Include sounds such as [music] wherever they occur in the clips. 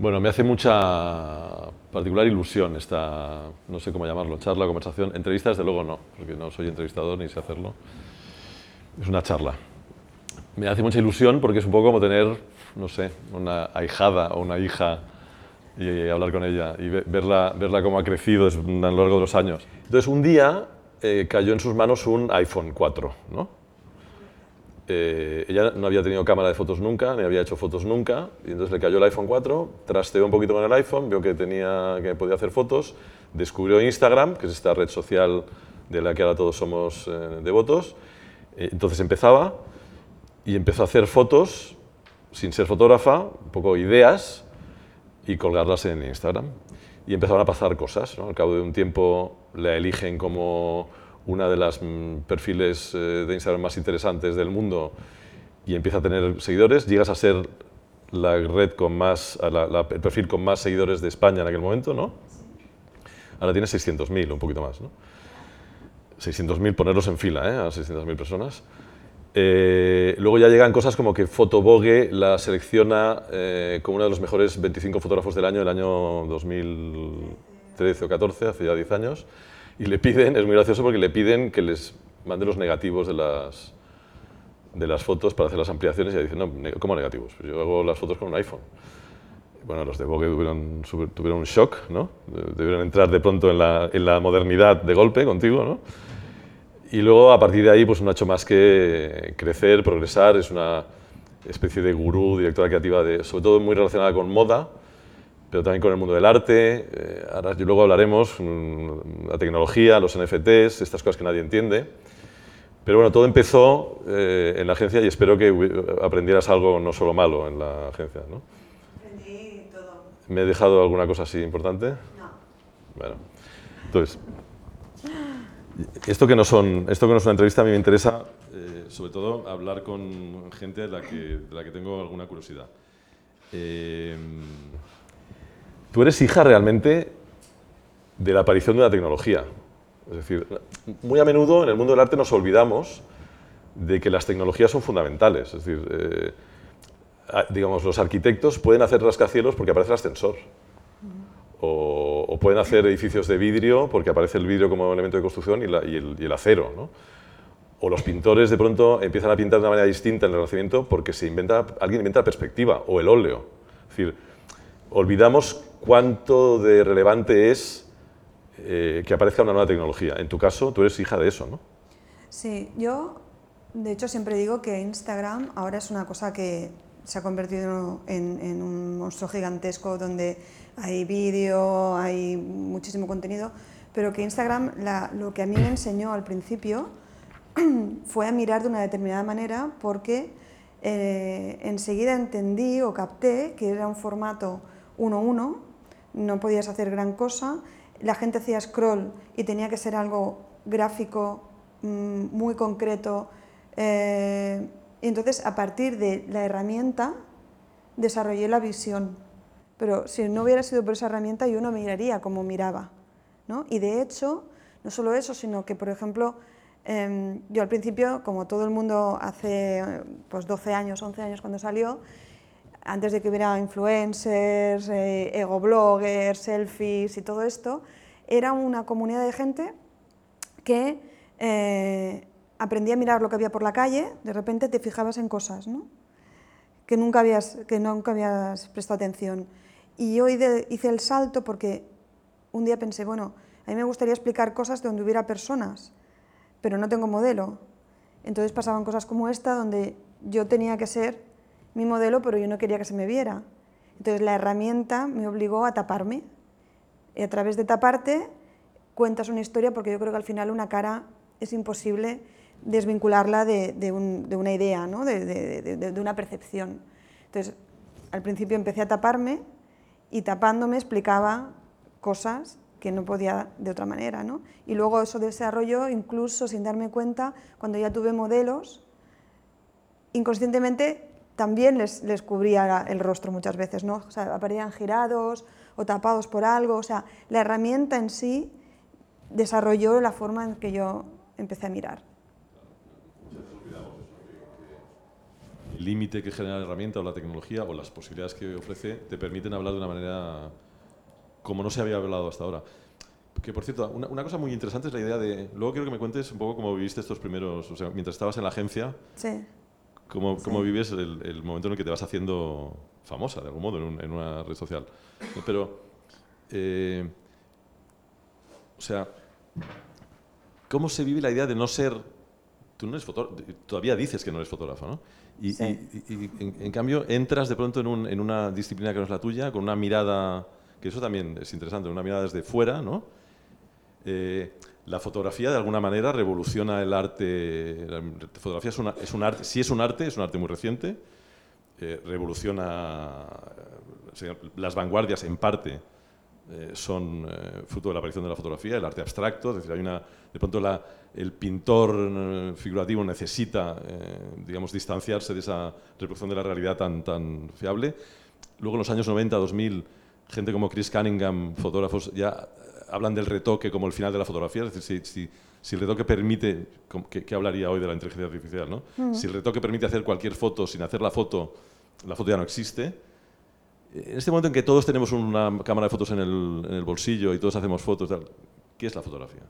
Bueno, me hace mucha particular ilusión esta, no sé cómo llamarlo, charla, conversación. Entrevista, desde luego no, porque no soy entrevistador ni sé hacerlo. Es una charla. Me hace mucha ilusión porque es un poco como tener, no sé, una ahijada o una hija y, hablar con ella y verla, verla cómo ha crecido a lo largo de los años. Entonces, un día eh, cayó en sus manos un iPhone 4, ¿no? Eh, ella no había tenido cámara de fotos nunca, ni había hecho fotos nunca, y entonces le cayó el iPhone 4, trasteó un poquito con el iPhone, vio que, tenía, que podía hacer fotos, descubrió Instagram, que es esta red social de la que ahora todos somos eh, devotos, eh, entonces empezaba y empezó a hacer fotos sin ser fotógrafa, un poco ideas, y colgarlas en Instagram. Y empezaron a pasar cosas, Al cabo de un tiempo la eligen como una de las mm, perfiles eh, de Instagram más interesantes del mundo y empieza a tener seguidores, llegas a ser la red con más, el perfil con más seguidores de España en aquel momento, ¿no? Ahora tienes 600.000, un poquito más, ¿no? 600.000, ponerlos en fila, ¿eh? A 600.000 personas. Eh, luego ya llegan cosas como que Fotobogue la selecciona eh, como uno de los mejores 25 fotógrafos del año, el año 2013 o 14, hace ya 10 años y le piden, es muy gracioso porque le piden que les mande los negativos de las, de las fotos para hacer las ampliaciones y ella dice, no, ¿cómo negativos? Pues yo hago las fotos con un iPhone. Bueno, los de Vogue tuvieron, tuvieron un shock, ¿no? Debieron entrar de pronto en la, en la modernidad de golpe contigo, ¿no? Y luego, a partir de ahí, pues no ha hecho más que crecer, progresar, es una especie de gurú, directora creativa, de, sobre todo muy relacionada con moda, pero también con el mundo del arte. Eh, ahora luego hablaremos, mm, la tecnología, los NFTs, estas cosas que nadie entiende. Pero bueno, todo empezó eh, en la agencia y espero que aprendieras algo no solo malo en la agencia. ¿no? Aprendí todo. ¿Me he dejado alguna cosa así importante? No. Bueno, entonces, esto que no, son, esto que no es una entrevista, a mí me interesa eh, sobre todo hablar con gente de la que, de la que tengo alguna curiosidad. Tú eres hija realmente de la aparición de la tecnología. Es decir, muy a menudo en el mundo del arte nos olvidamos de que las tecnologías son fundamentales. Es decir, eh, digamos, los arquitectos pueden hacer rascacielos porque aparece el ascensor. O, pueden hacer edificios de vidrio porque aparece el vidrio como elemento de construcción y, el, acero. O los pintores de pronto empiezan a pintar de una manera distinta en el Renacimiento porque se inventa, alguien inventa perspectiva, o el óleo. Es decir, olvidamos cuánto de relevante es eh, que aparezca una nueva tecnología. En tu caso, tú eres hija de eso, ¿no? Sí, yo de hecho siempre digo que Instagram ahora es una cosa que se ha convertido en, un monstruo gigantesco donde hay vídeo, hay muchísimo contenido, pero que Instagram lo que a mí me enseñó al principio [clears throat] fue a mirar de una determinada manera porque eh, enseguida entendí o capté que era un formato 1-1, no podías hacer gran cosa, la gente hacía scroll y tenía que ser algo gráfico, mm, muy concreto. Eh, y entonces, a partir de la herramienta, desarrollé la visión. Pero si no hubiera sido por esa herramienta, yo no miraría como miraba. ¿no? Y de hecho, no solo eso, sino que, por ejemplo, em, yo al principio, como todo el mundo hace pues, 12 años, 11 años cuando salió, antes de que hubiera influencers, eh, ego bloggers, selfies y todo esto, era una comunidad de gente que eh, aprendía a mirar lo que había por la calle, de repente te fijabas en cosas ¿no? que, nunca habías, que nunca habías prestado atención. Y yo hice el salto porque un día pensé, bueno, a mí me gustaría explicar cosas donde hubiera personas, pero no tengo modelo. Entonces pasaban cosas como esta, donde yo tenía que ser mi modelo, pero yo no quería que se me viera. Entonces la herramienta me obligó a taparme. Y a través de taparte cuentas una historia, porque yo creo que al final una cara es imposible desvincularla de, una idea, ¿no? de, una percepción. Entonces, al principio empecé a taparme y tapándome explicaba cosas que no podía de otra manera. ¿no? Y luego eso desarrolló, incluso sin darme cuenta, cuando ya tuve modelos, inconscientemente también les, les, cubría el rostro muchas veces, ¿no? O sea, aparecían girados o tapados por algo, o sea, la herramienta en sí desarrolló la forma en que yo empecé a mirar. límite que genera la herramienta o la tecnología o las posibilidades que ofrece te permiten hablar de una manera como no se había hablado hasta ahora. Que por cierto, una, una, cosa muy interesante es la idea de. Luego quiero que me cuentes un poco cómo viviste estos primeros. O sea, mientras estabas en la agencia. Sí. Cómo, cómo vives el, el, momento en el que te vas haciendo famosa, de algún modo, en, en una red social. Pero. Eh, o sea. ¿Cómo se vive la idea de no ser. Tú no eres fotógrafo. Todavía dices que no eres fotógrafo, ¿no? Y, Sí. y, y, en, en cambio, entras de pronto en, un, en una disciplina que no es la tuya, con una mirada. Que eso también es interesante, una mirada desde fuera, ¿no? Eh, la fotografía de alguna manera revoluciona el arte. La fotografía es, una, es un arte, sí es un arte, es un arte muy reciente. Eh, revoluciona eh, las vanguardias en parte eh, son eh, fruto de la aparición de la fotografía, el arte abstracto, es decir, hay una, de pronto la, el pintor eh, figurativo necesita, eh, digamos, distanciarse de esa reproducción de la realidad tan, tan fiable. Luego en los años 90, 2000, gente como Chris Cunningham, fotógrafos, ya hablan del retoque como el final de la fotografía, es decir, si, si, si el retoque permite, ¿qué, ¿qué, hablaría hoy de la inteligencia artificial? ¿no? Uh -huh. Si el retoque permite hacer cualquier foto sin hacer la foto, la foto ya no existe. En este momento en que todos tenemos una cámara de fotos en el, en el bolsillo y todos hacemos fotos, tal, ¿qué es la fotografía?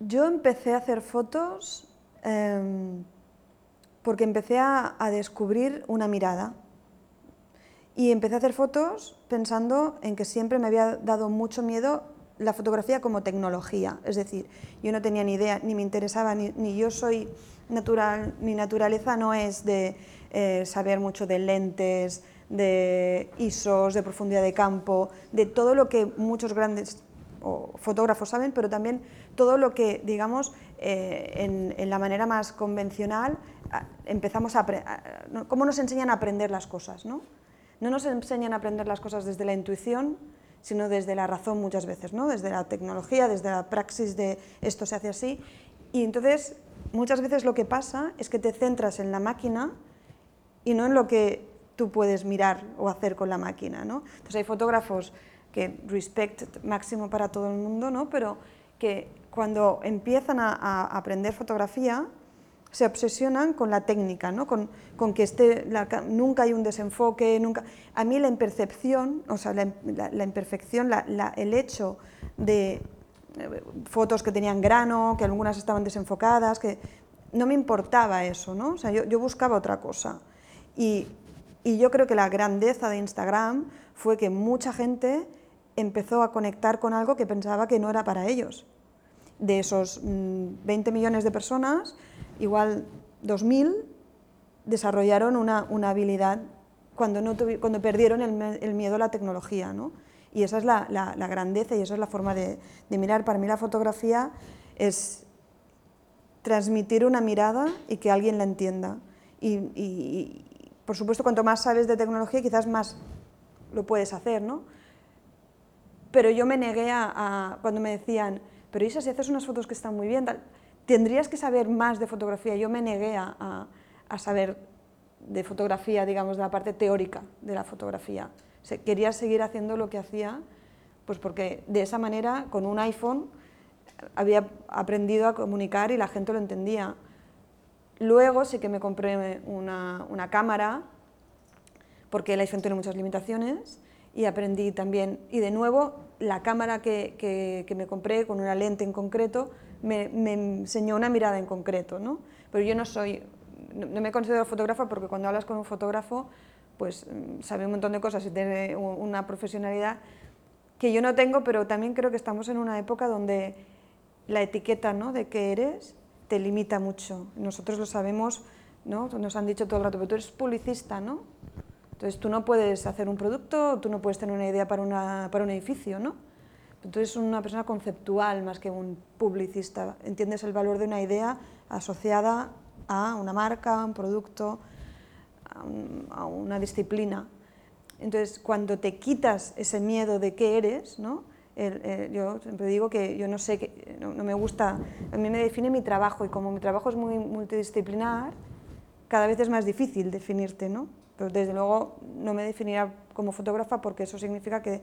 Yo empecé a hacer fotos eh, porque empecé a, a descubrir una mirada. Y empecé a hacer fotos pensando en que siempre me había dado mucho miedo la fotografía como tecnología. Es decir, yo no tenía ni idea, ni me interesaba, ni, yo soy natural, mi naturaleza no es de eh, saber mucho de lentes, de ISOs, de profundidad de campo, de todo lo que muchos grandes o, fotógrafos saben, pero también todo lo que, digamos, eh, en, la manera más convencional empezamos a, a, cómo nos enseñan a aprender las cosas, ¿no? No nos enseñan a aprender las cosas desde la intuición, sino desde la razón muchas veces, ¿no? desde la tecnología, desde la praxis de esto se hace así. Y entonces, muchas veces lo que pasa es que te centras en la máquina y no en lo que tú puedes mirar o hacer con la máquina. ¿no? Entonces hay fotógrafos que respect máximo para todo el mundo, ¿no? pero que cuando empiezan a, a aprender fotografía, se obsesionan con la técnica, ¿no? con, que esté nunca hay un desenfoque, nunca... A mí la impercepción, o sea, la, imperfección, el hecho de eh, fotos que tenían grano, que algunas estaban desenfocadas, que no me importaba eso, ¿no? O sea, yo, buscaba otra cosa. Y yo creo que la grandeza de Instagram fue que mucha gente empezó a conectar con algo que pensaba que no era para ellos. De esos mmm, 20 millones de personas, igual 2000 desarrollaron una, una habilidad cuando, no cuando perdieron el, miedo a la tecnología. ¿no? Y esa es la, la, grandeza y esa es la forma de, de, mirar. Para mí la fotografía es transmitir una mirada y que alguien la entienda. Y, por supuesto, cuanto más sabes de tecnología, quizás más lo puedes hacer. ¿no? Pero yo me negué a cuando me decían, pero Isa, si haces unas fotos que están muy bien, tendrías que saber más de fotografía. Yo me negué a, a, saber de fotografía, digamos, de la parte teórica de la fotografía. Quería seguir haciendo lo que hacía, pues porque de esa manera, con un iPhone, había aprendido a comunicar y la gente lo entendía. Luego sí que me compré una, una cámara, porque el iPhone tiene muchas limitaciones, y aprendí también, y de nuevo, la cámara que, que, me compré con una lente en concreto, me, enseñó una mirada en concreto, ¿no? Pero yo no soy, no, no me considero fotógrafa porque cuando hablas con un fotógrafo, pues mm, sabe un montón de cosas y tiene una profesionalidad que yo no tengo, pero también creo que estamos en una época donde la etiqueta ¿no? de qué eres te limita mucho. Nosotros lo sabemos, ¿no? nos han dicho todo el rato, pero tú eres publicista, ¿no? Entonces tú no puedes hacer un producto, tú no puedes tener una idea para, una, para un edificio, ¿no? Eres una persona conceptual más que un publicista. Entiendes el valor de una idea asociada a una marca, a un producto, a, un, a una disciplina. Entonces, cuando te quitas ese miedo de qué eres, ¿no? El, yo siempre digo que yo no sé, que, no, no, me gusta, a mí me define mi trabajo y como mi trabajo es muy multidisciplinar, cada vez es más difícil definirte, ¿no? Pero desde luego no me definiría como fotógrafa porque eso significa que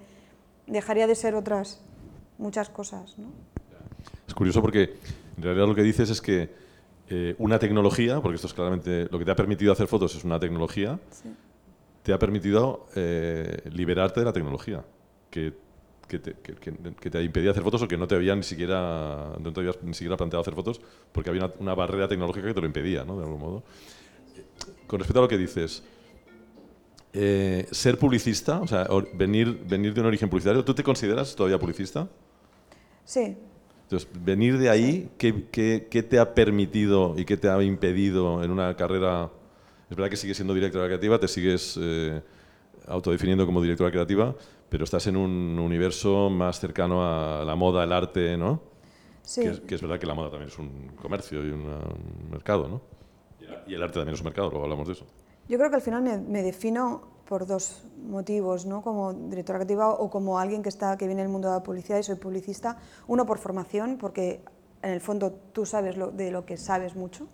dejaría de ser otras muchas cosas. ¿no? Es curioso porque en realidad lo que dices es que eh, una tecnología, porque esto es claramente lo que te ha permitido hacer fotos es una tecnología, te ha permitido eh, liberarte de la tecnología, que, que, te, que, te, impedía hacer fotos o que no te había ni siquiera, no te habías ni siquiera planteado hacer fotos porque había una, barrera tecnológica que te lo impedía, ¿no? de algún modo. Con respecto a lo que dices, eh, ser publicista, o sea, venir, venir de un origen publicitario, ¿tú te consideras todavía publicista? Sí. Entonces, venir de ahí, ¿qué, qué, qué te ha permitido y qué te ha impedido en una carrera es verdad que sigues siendo directora creativa, te sigues eh, autodefiniendo como directora creativa, pero estás en un universo más cercano a la moda, el arte, ¿no? Sí. Que es, verdad que la moda también es un comercio y un mercado, ¿no? Y el arte también es un mercado, luego hablamos de eso. Yo creo que al final me, defino por dos motivos, ¿no? Como directora creativa o como alguien que, está, que viene del mundo de la publicidad y soy publicista. Uno por formación, porque en el fondo tú sabes lo, de lo que sabes mucho,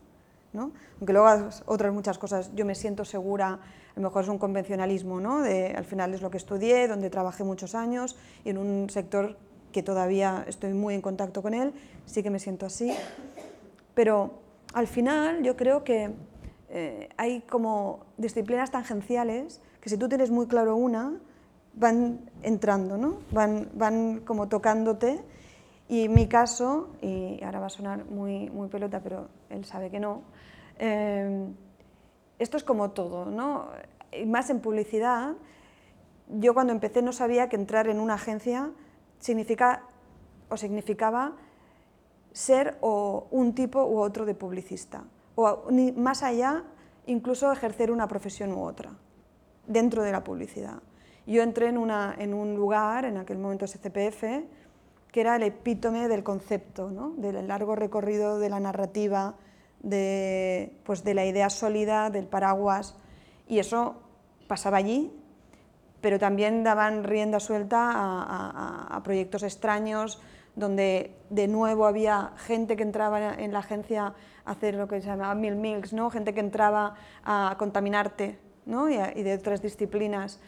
aunque luego hagas otras muchas cosas, yo me siento segura, a lo mejor es un convencionalismo, ¿no? De, al final es lo que estudié, donde trabajé muchos años, y en un sector que todavía estoy muy en contacto con él, sí que me siento así. Pero al final yo creo que eh, hay como disciplinas tangenciales que si tú tienes muy claro una, van entrando, ¿no? van, van como tocándote. Y en mi caso, y ahora va a sonar muy, muy pelota, pero él sabe que no, Em, esto es como todo, ¿no? más en publicidad, yo cuando empecé no sabía que entrar en una agencia significa o significaba ser o un tipo u otro de publicista, o más allá, incluso ejercer una profesión u otra, dentro de la publicidad. Yo entré en, una, en un lugar, en aquel momento SCPF, que era el epítome del concepto, ¿no? del largo recorrido de la narrativa, de, pues de la idea sólida, del paraguas, y eso pasaba allí, pero también daban rienda suelta a, proyectos extraños, donde de nuevo había gente que entraba en la agencia hacer lo que se llamaba mil milks, ¿no? gente que entraba a contaminarte ¿no? y, y, de otras disciplinas.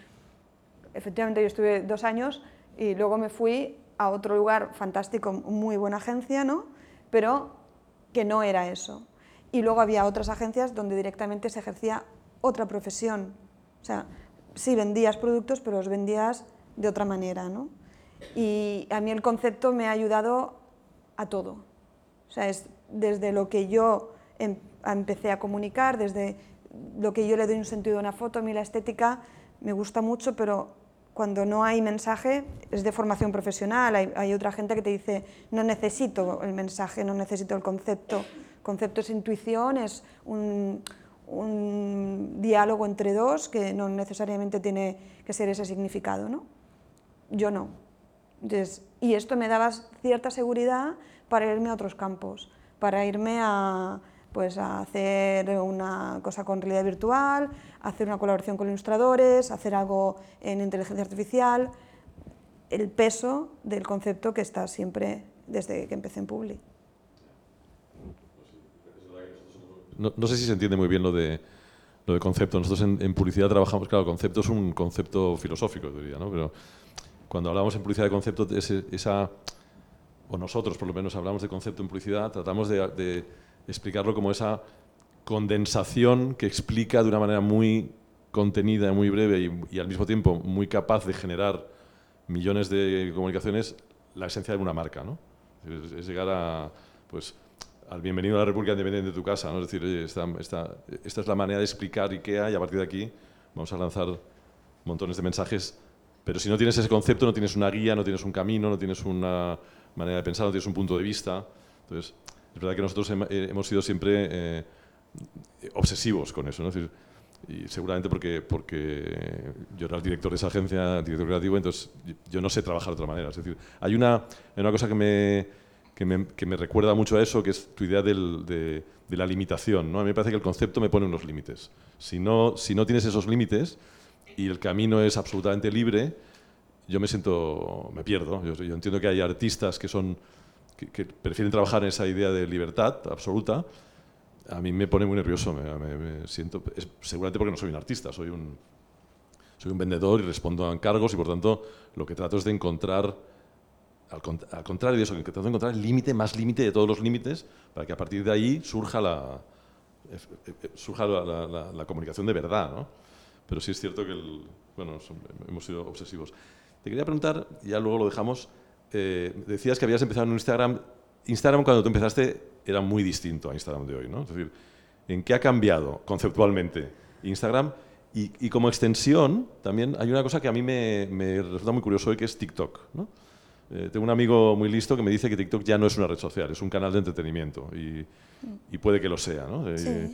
Efectivamente, yo estuve dos años y luego me fui a otro lugar fantástico, muy buena agencia, ¿no? pero que no era eso y luego había otras agencias donde directamente se ejercía otra profesión. O sea, sí vendías productos, pero los vendías de otra manera, ¿no? Y a mí el concepto me ha ayudado a todo. O sea, es desde lo que yo em, empecé a comunicar, desde lo que yo le doy un sentido a una foto, a mí la estética me gusta mucho, pero cuando no hay mensaje es de formación profesional, hay, hay otra gente que te dice, no necesito el mensaje, no necesito el concepto, concepto es intuición, es un, diálogo entre dos que no necesariamente tiene que ser ese significado. ¿no? Yo no. y esto me daba cierta seguridad para irme a otros campos, para irme a, pues, a hacer una cosa con realidad virtual, hacer una colaboración con ilustradores, hacer algo en inteligencia artificial, el peso del concepto que está siempre desde que empecé en Publi. no, sé si se entiende muy bien lo de, lo de concepto. Nosotros en, publicidad trabajamos, claro, concepto es un concepto filosófico, diría, ¿no? Pero cuando hablamos en publicidad de concepto, esa, o nosotros por lo menos hablamos de concepto en publicidad, tratamos de, explicarlo como esa condensación que explica de una manera muy contenida, muy breve y, al mismo tiempo muy capaz de generar millones de comunicaciones la esencia de una marca, ¿no? Es, llegar a, pues, al bienvenido a la República Independiente de tu casa, ¿no? Es decir, oye, esta, esta, es la manera de explicar IKEA y a partir de aquí vamos a lanzar montones de mensajes, pero si no tienes ese concepto, no tienes una guía, no tienes un camino, no tienes una manera de pensar, no tienes un punto de vista. Entonces, es verdad que nosotros eh, hemos sido siempre eh, obsesivos con eso, ¿no? Decir, y seguramente porque, porque yo era el director de esa agencia, director creativo, entonces yo no sé trabajar de otra manera. Es decir, hay una, hay una cosa que me, que me, recuerda mucho a eso, que es tu idea de, la limitación. ¿no? A mí me parece que el concepto me pone unos límites. Si no, si no tienes esos límites y el camino es absolutamente libre, yo me siento, me pierdo. Yo, entiendo que hay artistas que, son, que, prefieren trabajar en esa idea de libertad absoluta. A mí me pone muy nervioso, me, siento, seguramente porque no soy un artista, soy un, soy un vendedor y respondo a encargos y por tanto lo que trato es de encontrar al, contrario de eso, que tratando de encontrar el límite más límite de todos los límites para que a partir de ahí surja la, surja la, comunicación de verdad. ¿no? Pero sí es cierto que bueno, hemos sido obsesivos. Te quería preguntar, ya luego lo dejamos, eh, decías que habías empezado en Instagram. Instagram cuando tú empezaste era muy distinto a Instagram de hoy, ¿no? Es decir, ¿en qué ha cambiado conceptualmente Instagram? Y, como extensión, también hay una cosa que a mí me, resulta muy curioso hoy, que es TikTok. ¿no? Eh, tengo un amigo muy listo que me dice que TikTok ya no es una red social, es un canal de entretenimiento y, puede que lo sea. ¿no? Eh,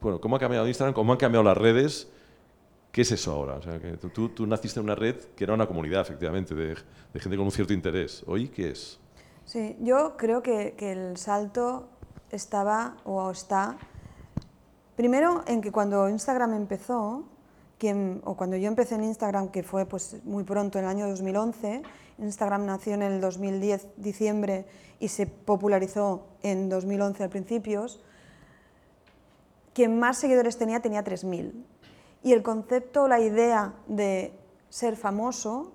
bueno, ¿cómo ha cambiado Instagram? ¿Cómo han cambiado las redes? ¿Qué es eso ahora? O sea, tú, naciste en una red que era una comunidad, efectivamente, de, gente con un cierto interés. ¿Hoy qué es? Sí, yo creo que, el salto estaba o está primero en que cuando Instagram empezó, o cuando yo empecé en Instagram, que fue pues muy pronto, en el año 2011, Instagram nació en el 2010, diciembre, y se popularizó en 2011 al principios, quien más seguidores tenía tenía 3.000. Y el concepto, la idea de ser famoso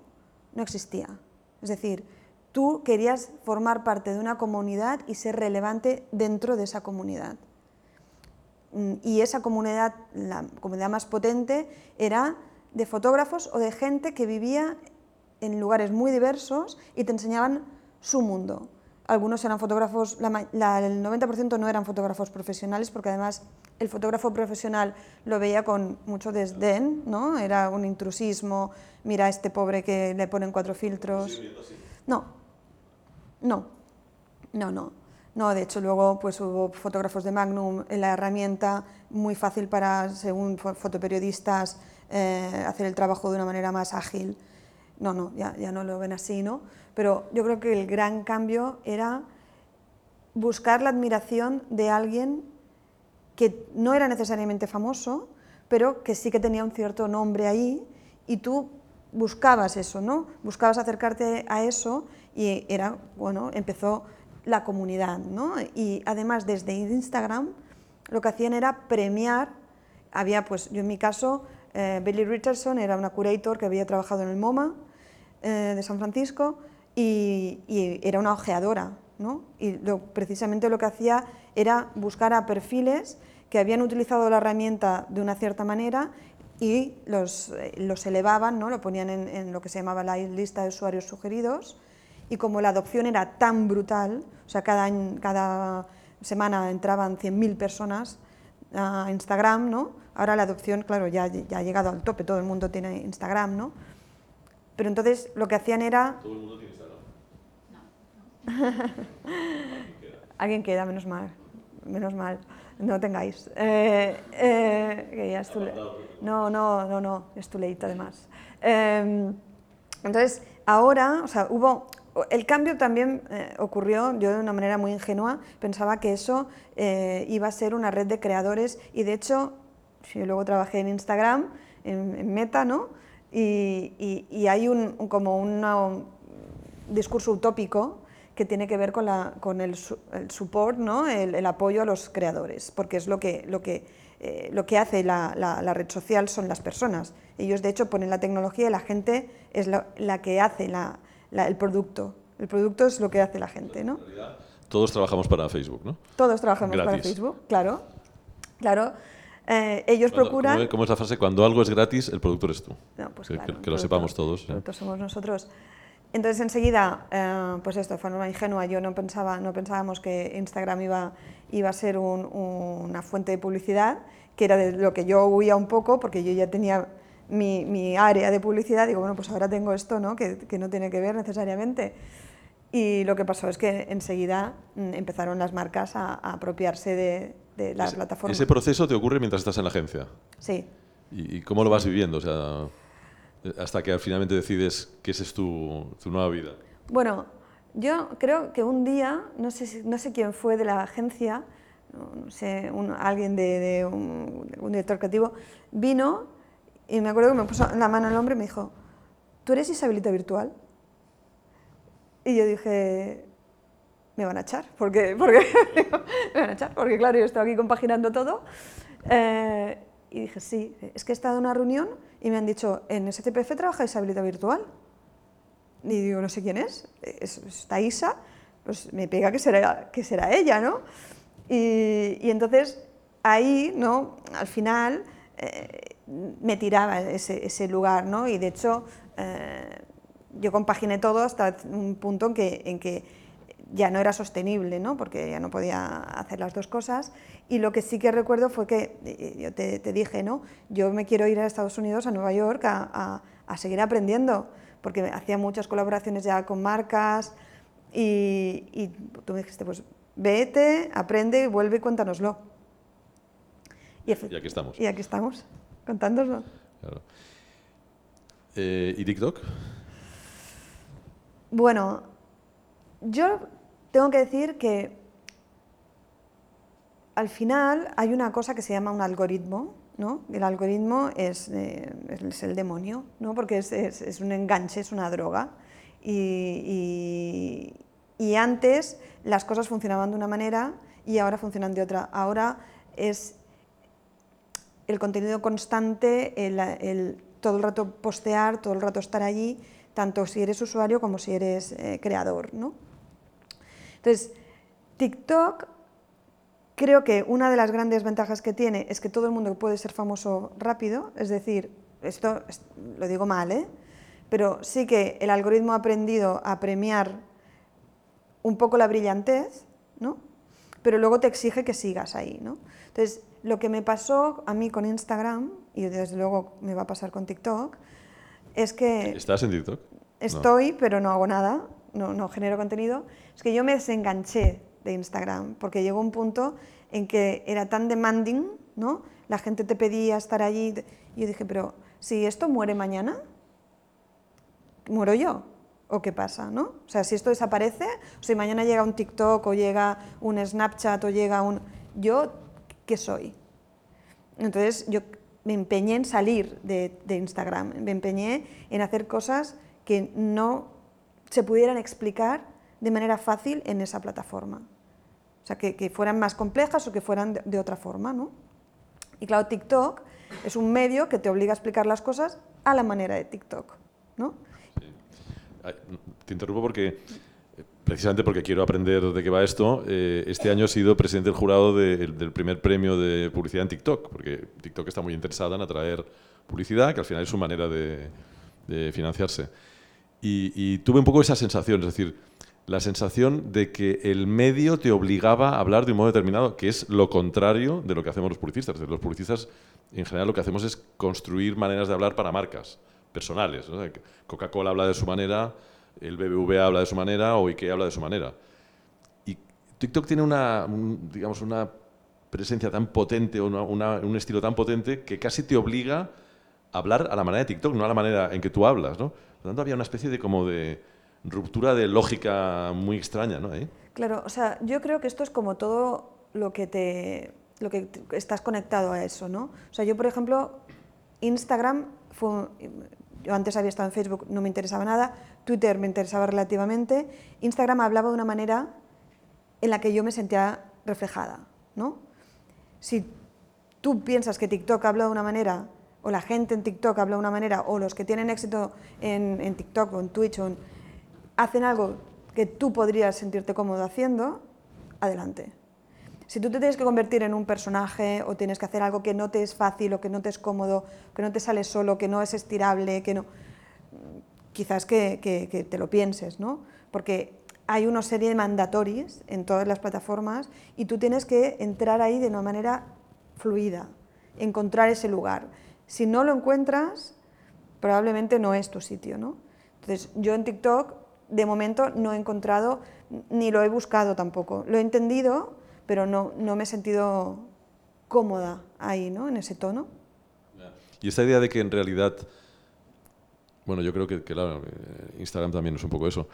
no existía. Es decir, tú querías formar parte de una comunidad y ser relevante dentro de esa comunidad. Mm, y esa comunidad, la comunidad más potente, era de fotógrafos o de gente que vivía en lugares muy diversos y te enseñaban su mundo. Algunos eran fotógrafos, la, el 90% no eran fotógrafos profesionales, porque además el fotógrafo profesional lo veía con mucho desdén, ¿no? Era un intrusismo, mira a este pobre que le ponen cuatro filtros. No, no, no, no. No, de hecho luego pues hubo fotógrafos de Magnum, en la herramienta muy fácil para, según fotoperiodistas, eh, hacer el trabajo de una manera más ágil. No, no, ya, ya no lo ven así, ¿no? Pero yo creo que el gran cambio era buscar la admiración de alguien que no era necesariamente famoso, pero que sí que tenía un cierto nombre ahí y tú buscabas eso, ¿no? Buscabas acercarte a eso y era, bueno, empezó la comunidad, ¿no? Y además desde Instagram lo que hacían era premiar, había pues, yo en mi caso, eh, Billy Richardson era una curator que había trabajado en el MoMA eh, de San Francisco y, era una ojeadora, ¿no? Y precisamente lo que hacía era buscar a perfiles que habían utilizado la herramienta de una cierta manera y los, eh, los elevaban, ¿no? lo ponían en, en, lo que se llamaba la lista de usuarios sugeridos y como la adopción era tan brutal, o sea, cada, cada semana entraban 100.000 personas a Instagram, ¿no? Ahora la adopción, claro, ya, ya ha llegado al tope, todo el mundo tiene Instagram, ¿no? Pero entonces lo que hacían era... ¿Todo el mundo tiene Instagram? No. [laughs] Alguien queda, menos mal, menos mal, no tengáis. Eh, eh, que ya es no, no, no, no, es tu late además. Eh, entonces, ahora, o sea, hubo el cambio también eh, ocurrió, yo de una manera muy ingenua, pensaba que eso eh, iba a ser una red de creadores y de hecho, yo luego trabajé en Instagram, en, Meta, ¿no? Y, hay un, como un discurso utópico que tiene que ver con, la, con el, support, ¿no? El, apoyo a los creadores, porque es lo que, lo que, eh, lo que hace la, la, red social son las personas. Ellos de hecho ponen la tecnología y la gente es la que hace la, el producto. El producto es lo que hace la gente, ¿no? Todos trabajamos para Facebook, ¿no? Todos trabajamos para Facebook, claro. Claro. Eh, ellos procuran... ¿cómo, es la frase? Cuando algo es gratis, el producto eres tú. Pues que, lo sepamos todos. El producto somos nosotros. Entonces, enseguida, eh, pues esto, de forma ingenua, yo no, pensaba, no pensábamos que Instagram iba, iba a ser una fuente de publicidad, que era de lo que yo huía un poco, porque yo ya tenía mi, mi, área de publicidad, digo, bueno, pues ahora tengo esto, ¿no? Que, que, no tiene que ver necesariamente. Y lo que pasó es que enseguida mm, empezaron las marcas a, apropiarse de, de la plataforma. ¿Ese proceso te ocurre mientras estás en la agencia? Sí. ¿Y, cómo lo vas viviendo? O sea, hasta que finalmente decides que esa es tu, tu nueva vida. Bueno, yo creo que un día, no sé, no sé quién fue de la agencia, no sé, un, alguien de, de un, un, director creativo, vino y me acuerdo que me puso la mano en el hombro y me dijo, ¿tú eres Isabelita Virtual? Y yo dije, me van a echar, porque, [laughs] porque me van a echar, porque claro, yo estaba aquí compaginando todo. Eh, y dije, sí, es que he estado en una reunión y me han dicho, en STPF trabaja Isabelita Virtual. y digo, no sé quién es, es está Isa, pues me pega que será, que será ella, ¿no? Y, y entonces ahí, ¿no? Al final eh, me tiraba ese, lugar, ¿no? Y de hecho eh, yo compaginé todo hasta un punto en que ya no era sostenible, ¿no? porque ya no podía hacer las dos cosas. Y lo que sí que recuerdo fue que, eh, yo te, te dije, ¿no? yo me quiero ir a Estados Unidos, a Nueva York, a, a, a seguir aprendiendo, porque hacía muchas colaboraciones ya con marcas y, y, tú me dijiste, pues vete, aprende, vuelve y cuéntanoslo. Y, y aquí estamos. Y aquí estamos, contándoslo. Claro. Eh, ¿Y TikTok? Bueno, yo tengo que decir que al final hay una cosa que se llama un algoritmo, ¿no? El algoritmo es, eh, el demonio, ¿no? Porque es, un enganche, es una droga. Y, antes las cosas funcionaban de una manera y ahora funcionan de otra. Ahora es el contenido constante, todo el rato postear, todo el rato estar allí, tanto si eres usuario como si eres eh, creador. ¿no? Entonces, TikTok creo que una de las grandes ventajas que tiene es que todo el mundo puede ser famoso rápido, es decir, esto lo digo mal, ¿eh? pero sí que el algoritmo ha aprendido a premiar un poco la brillantez, ¿no? pero luego te exige que sigas ahí. ¿no? Entonces, lo que me pasó a mí con Instagram, y desde luego me va a pasar con TikTok, es que... ¿Estás en TikTok? Estoy, no. pero no hago nada, no, no genero contenido. Es que yo me desenganché de Instagram, porque llegó un punto en que era tan demanding, ¿no? La gente te pedía estar allí, y yo dije, pero si esto muere mañana, muero yo, ¿o qué pasa, no? O sea, si esto desaparece, o si mañana llega un TikTok, o llega un Snapchat, o llega un... Yo qué soy. Entonces yo me empeñé en salir de, de, Instagram, me empeñé en hacer cosas que no se pudieran explicar de manera fácil en esa plataforma. O sea, que, fueran más complejas o que fueran de, otra forma, ¿no? Y claro, TikTok es un medio que te obliga a explicar las cosas a la manera de TikTok, ¿no? Te interrumpo porque precisamente porque quiero aprender de qué va esto, eh, este año he sido presidente del jurado de, del primer premio de publicidad en TikTok, porque TikTok está muy interesada en atraer publicidad, que al final es su manera de financiarse. Y, tuve un poco esa sensación, es decir, la sensación de que el medio te obligaba a hablar de un modo determinado, que es lo contrario de lo que hacemos los publicistas. Los publicistas, en general, lo que hacemos es construir maneras de hablar para marcas personales. Coca-Cola habla de su manera, el BBVA habla de su manera o IKEA habla de su manera. Y TikTok tiene una, un, digamos, una presencia tan potente una, un estilo tan potente que casi te obliga a hablar a la manera de TikTok, no a la manera en que tú hablas. ¿no? Por lo tanto, había una especie de, como de ruptura de lógica muy extraña. ¿no? Claro, o sea, yo creo que esto es como todo lo que te lo que estás conectado a eso, ¿no? O sea, yo, por ejemplo, Instagram fue, yo antes había estado en Facebook, no me interesaba nada, Twitter me interesaba relativamente, Instagram hablaba de una manera en la que yo me sentía reflejada. ¿no? Si tú piensas que TikTok habla de una manera, o la gente en TikTok habla de una manera, o los que tienen éxito en, TikTok o en Twitch hacen algo que tú podrías sentirte cómodo haciendo, adelante. Si tú te tienes que convertir en un personaje o tienes que hacer algo que no te es fácil o que no te es cómodo, que no te sale solo, que no es estirable, que no... quizás que te lo pienses, ¿no? Porque hay una serie de mandatories en todas las plataformas y tú tienes que entrar ahí de una manera fluida, encontrar ese lugar. Si no lo encuentras, probablemente no es tu sitio, ¿no? Entonces, yo en TikTok, de momento, no he encontrado, ni lo he buscado tampoco. Lo he entendido, pero no, no me he sentido cómoda ahí, ¿no? En ese tono. Y esta idea de que en realidad, bueno, yo creo que, que claro, Instagram también es un poco eso,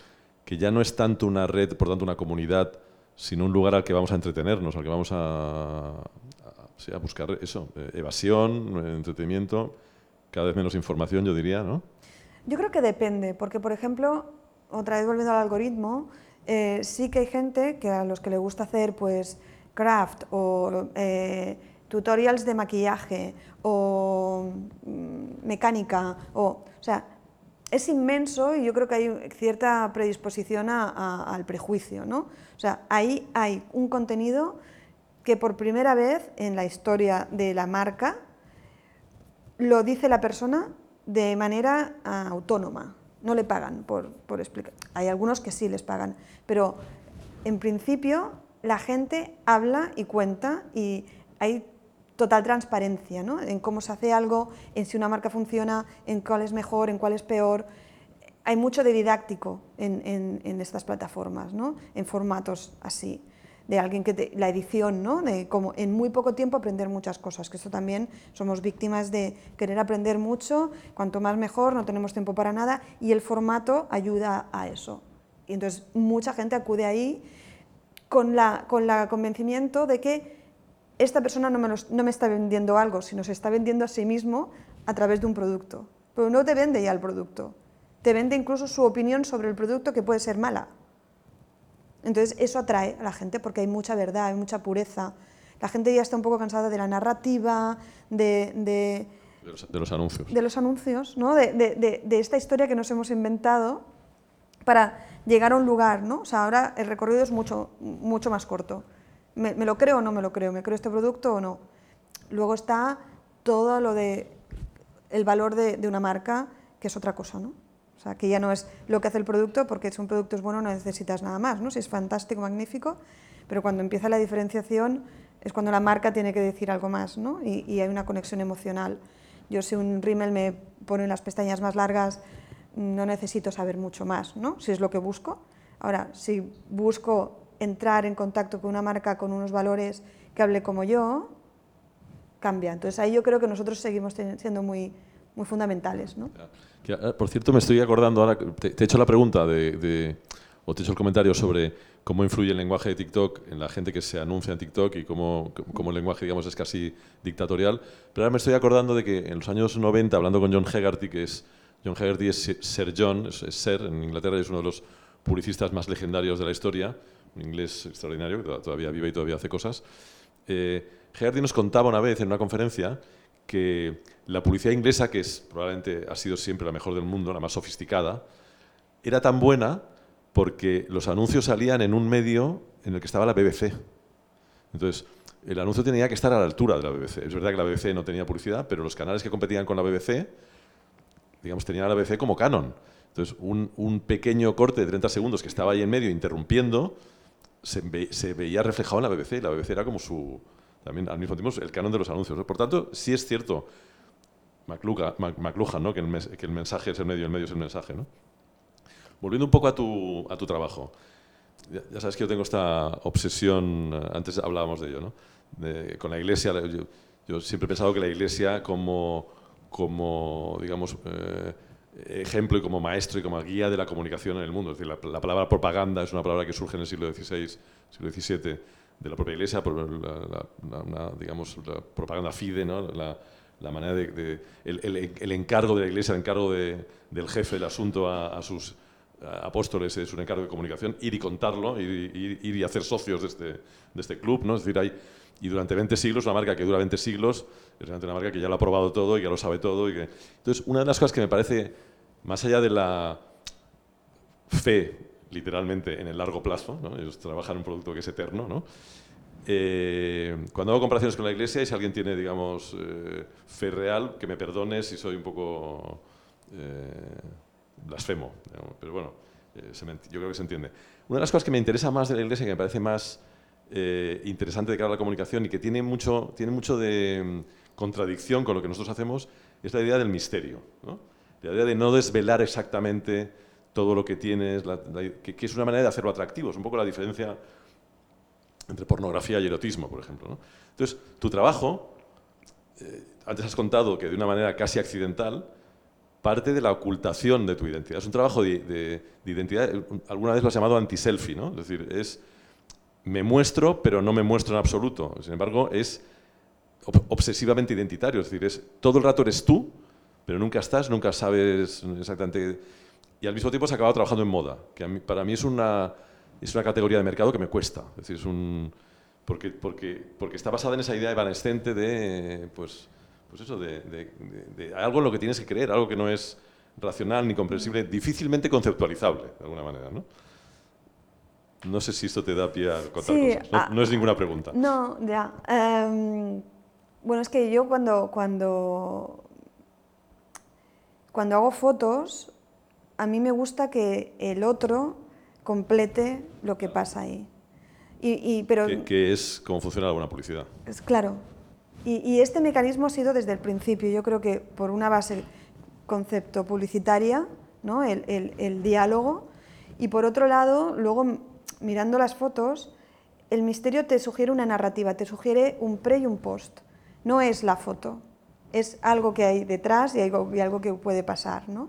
que ya no es tanto una red, por tanto una comunidad, sino un lugar al que vamos a entretenernos, al que vamos a, sí, a buscar eso, eh, evasión, entretenimiento, cada vez menos información, yo diría, ¿no? Yo creo que depende, porque por ejemplo, otra vez volviendo al algoritmo, eh, sí que hay gente que a los que le gusta hacer pues craft o eh, tutorials de maquillaje o mm, mecánica o, o sea, es inmenso y yo creo que hay cierta predisposición al prejuicio, ¿no? O sea, ahí hay un contenido que por primera vez en la historia de la marca lo dice la persona de manera ah, autónoma, no le pagan por, explicar. Hay algunos que sí les pagan, pero en principio la gente habla y cuenta y hay total transparencia ¿no? en cómo se hace algo, en si una marca funciona, en cuál es mejor, en cuál es peor. Hay mucho de didáctico en, en, estas plataformas, ¿no? en formatos así, de alguien que la edición, ¿no? de como en muy poco tiempo aprender muchas cosas, que esto también somos víctimas de querer aprender mucho, cuanto más mejor, no tenemos tiempo para nada, y el formato ayuda a eso. Y entonces mucha gente acude ahí con la, con la convencimiento de que esta persona no me, está vendiendo algo, sino se está vendiendo a sí mismo a través de un producto. Pero no te vende ya el producto, te vende incluso su opinión sobre el producto que puede ser mala. Entonces eso atrae a la gente porque hay mucha verdad, hay mucha pureza. La gente ya está un poco cansada de la narrativa, de... de, los, anuncios. De los anuncios, ¿no? De, de, esta historia que nos hemos inventado para llegar a un lugar, ¿no? O sea, ahora el recorrido es mucho, mucho más corto. ¿Me, lo creo o no me lo creo? ¿Me creo este producto o no? Luego está todo lo de el valor de, una marca, que es otra cosa, ¿no? O sea, que ya no es lo que hace el producto, porque si un producto es bueno no necesitas nada más, ¿no? Si es fantástico, magnífico, pero cuando empieza la diferenciación es cuando la marca tiene que decir algo más, ¿no? Y, hay una conexión emocional. Yo si un rímel me pone las pestañas más largas, no necesito saber mucho más, ¿no? Si es lo que busco. Ahora, si busco entrar en contacto con una marca con unos valores que hable como yo, cambia. Entonces ahí yo creo que nosotros seguimos siendo muy, muy fundamentales. ¿no? Ah, por cierto, me estoy acordando ahora, te, he hecho la pregunta de, o te he hecho el comentario sobre cómo influye el lenguaje de TikTok en la gente que se anuncia en TikTok y cómo, cómo, el lenguaje digamos, es casi dictatorial. Pero ahora me estoy acordando de que en los años 90, hablando con John Hegarty, que es John Hegarty es Sir John, es, Sir en Inglaterra, es uno de los publicistas más legendarios de la historia, un inglés extraordinario, que todavía vive y todavía hace cosas. Eh, nos contaba una vez en una conferencia que la publicidad inglesa, que es, probablemente ha sido siempre la mejor del mundo, la más sofisticada, era tan buena porque los anuncios salían en un medio en el que estaba la BBC. Entonces, el anuncio tenía que estar a la altura de la BBC. Es verdad que la BBC no tenía publicidad, pero los canales que competían con la BBC, digamos, tenían a la BBC como canon. Entonces, un, pequeño corte de 30 segundos que estaba ahí en medio interrumpiendo, se, veía reflejado en la BBC. La BBC era como su, también al mismo tiempo, el canon de los anuncios. Por tanto, sí es cierto, McLuhan, ¿no? que, el, que el mensaje es el medio, el medio es el mensaje. ¿no? Volviendo un poco a tu, a tu trabajo. Ya, sabes que yo tengo esta obsesión, antes hablábamos de ello, ¿no? con la iglesia. Yo, siempre he pensado que la iglesia como, como digamos, eh, ejemplo y como maestro y como guía de la comunicación en el mundo. Es decir, la, palabra propaganda es una palabra que surge en el siglo XVI, siglo XVII, de la propia Iglesia, por la, digamos, la propaganda fide, ¿no? la, manera de, el, encargo de la Iglesia, el encargo del jefe del asunto a, sus apóstoles es un encargo de comunicación, ir y contarlo, ir, ir, y hacer socios de este, de este club, ¿no? Es decir, hay, y durante 20 siglos, una marca que dura 20 siglos, es realmente una marca que ya lo ha probado todo y ya lo sabe todo. Y que... Entonces, una de las cosas que me parece, más allá de la fe, literalmente, en el largo plazo, ¿no? ellos trabajan un producto que es eterno, ¿no? Eh, cuando hago comparaciones con la iglesia y si alguien tiene, digamos, eh, fe real, que me perdone si soy un poco eh, blasfemo, pero bueno, yo creo que se entiende. Una de las cosas que me interesa más de la iglesia, que me parece más eh, interesante de cara a la comunicación y que tiene mucho, tiene mucho de mm, contradicción con lo que nosotros hacemos, es la idea del misterio. La idea de no desvelar exactamente todo lo que tienes, que, es una manera de hacerlo atractivo. Es un poco la diferencia entre pornografía y erotismo, por ejemplo. Entonces, tu trabajo, eh, antes has contado que de una manera casi accidental, parte de la ocultación de tu identidad. Es un trabajo de, identidad, alguna vez lo has llamado anti-selfie, ¿no? Es decir, es me muestro, pero no me muestro en absoluto. Sin embargo, es obsesivamente identitario, es decir, es, todo el rato eres tú, pero nunca estás, nunca sabes exactamente... Y al mismo tiempo has acabado trabajando en moda, que para mí es una, es una categoría de mercado que me cuesta. Es decir, es un, porque, porque, porque está basada en esa idea evanescente de, pues, pues eso, de, de, algo en lo que tienes que creer, algo que no es racional ni comprensible, difícilmente conceptualizable, de alguna manera, ¿no? No sé si esto te da pie a contar Sí, cosas. No, ah, no es ninguna pregunta. No, ya. Em, bueno, es que yo cuando, cuando, cuando hago fotos, a mí me gusta que el otro complete lo que pasa ahí. Y, y- pero Que, que es cómo funciona la buena publicidad. es claro. Y, y este mecanismo ha sido desde el principio. Yo creo que por una base concepto publicitaria, ¿no? el, el- el diálogo, y por otro lado, luego mirando las fotos, el misterio te sugiere una narrativa, te sugiere un pre y un post. No es la foto, es algo que hay detrás y algo, y algo que puede pasar. ¿no?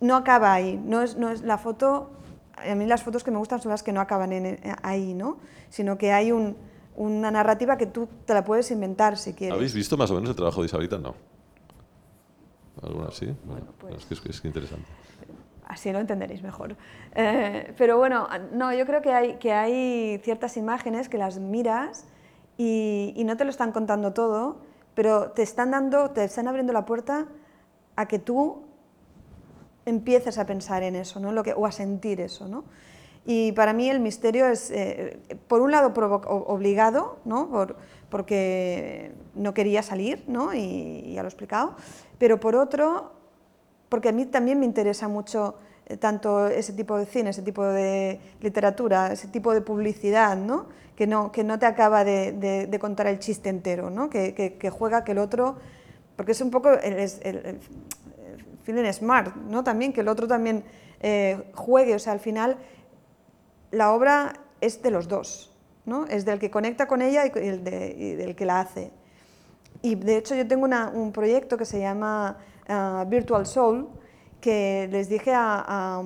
No acaba ahí, no es, no es la foto, a mí las fotos que me gustan son las que no acaban en, en- ahí, ¿no? sino que hay un- una narrativa que tú te la puedes inventar si quieres. ¿Habéis visto más o menos el trabajo de Isabelita? No. ¿Alguna sí? Bueno, pues- es, que es, es que interesante. Así lo entenderéis mejor. Eh, pero bueno, no, yo creo que hay, que hay ciertas imágenes que las miras y, y no te lo están contando todo, pero te están dando, te están abriendo la puerta a que tú empieces a pensar en eso, ¿no? Lo que, o a sentir eso, ¿no? Y para mí el misterio es, eh, por un lado, obligado, ¿no? Por- porque no quería salir, ¿no? Y ya lo he explicado, pero por otro, porque a mí también me interesa mucho eh, tanto ese tipo de cine, ese tipo de literatura, ese tipo de publicidad, ¿no? Que no, que no te acaba de, de- de contar el chiste entero, ¿no? Que, que- que juega que el otro, porque es un poco el- el- el feeling smart, ¿no? También que el otro también eh, juegue, o sea, al final la obra es de los dos, ¿no? Es del que conecta con ella y el de- y del que la hace. Y de hecho yo tengo una- un proyecto que se llama ah, Virtual Soul, que les dije a, a a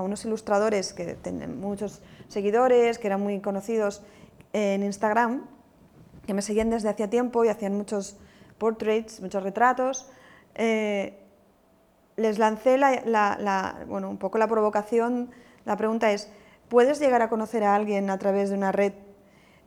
unos ilustradores que tienen muchos seguidores, que eran muy conocidos en Instagram, que me seguían desde hacía tiempo y hacían muchos portraits, muchos retratos. eh, les lancé la, bueno, un poco la provocación. La pregunta es, ¿puedes llegar a conocer a alguien a través de una red?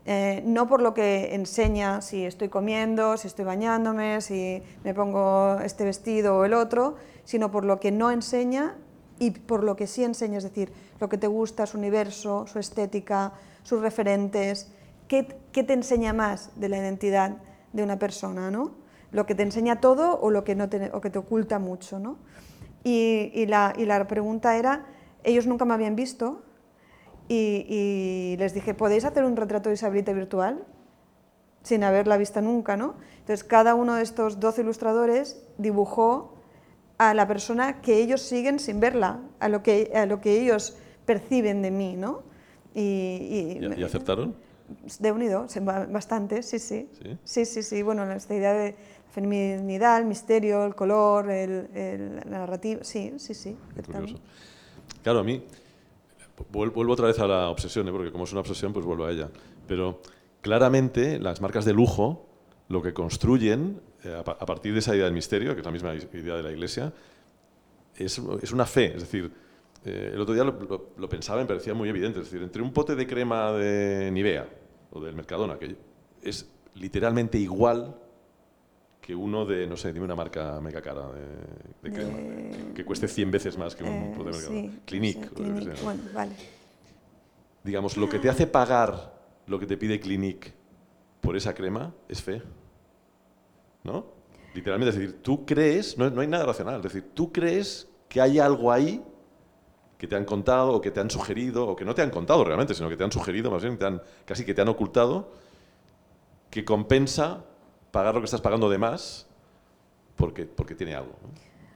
Eh, no por lo que enseña, si estoy comiendo, si estoy bañándome, si me pongo este vestido o el otro, sino por lo que no enseña y por lo que sí enseña, es decir, lo que te gusta, su universo, su estética, sus referentes. ¿Qué, qué te enseña más de la identidad de una persona? ¿no? ¿Lo que te enseña todo o lo que, no te, o que te oculta mucho? ¿no? Y, y la, y la pregunta era, ellos nunca me habían visto y, y les dije, ¿podéis hacer un retrato de Isabelita virtual? Sin haberla visto nunca, ¿no? Entonces, cada uno de estos 12 ilustradores dibujó a la persona que ellos siguen sin verla, a lo que, a lo que ellos perciben de mí, ¿no? Y, y- ¿Y, y acertaron? de unido, bastante, sí, sí. ¿Sí? Sí, sí, sí. Bueno, esta idea de feminidad, el misterio, el color, el, el- la narrativa, sí, sí, sí. Qué acertaron. curioso. Claro, a mí, vuel- vuelvo otra vez a la obsesión, ¿eh? porque como es una obsesión, pues vuelvo a ella. Pero claramente las marcas de lujo lo que construyen eh, a, pa- a partir de esa idea del misterio, que es la misma is- idea de la Iglesia, es, es una fe. Es decir, eh, el otro día lo, lo- lo pensaba y me parecía muy evidente. Es decir, entre un pote de crema de Nivea o del Mercadona, que es literalmente igual que uno de, no sé, dime una marca mega cara de, de crema, que, que cueste 100 veces más que un Eh, pote de Mercadona. sí, Clinique. sí, o lo que Clinique, sea, ¿no? Bueno, vale. Digamos, lo que te hace pagar lo que te pide Clinique por esa crema es fe. ¿No? Literalmente, es decir, tú crees, no, no hay nada racional, es decir, tú crees que hay algo ahí que te han contado o que te han sugerido, o que no te han contado realmente, sino que te han sugerido, más bien, te han, casi que te han ocultado, que compensa pagar lo que estás pagando de más porque, porque tiene algo. ¿no?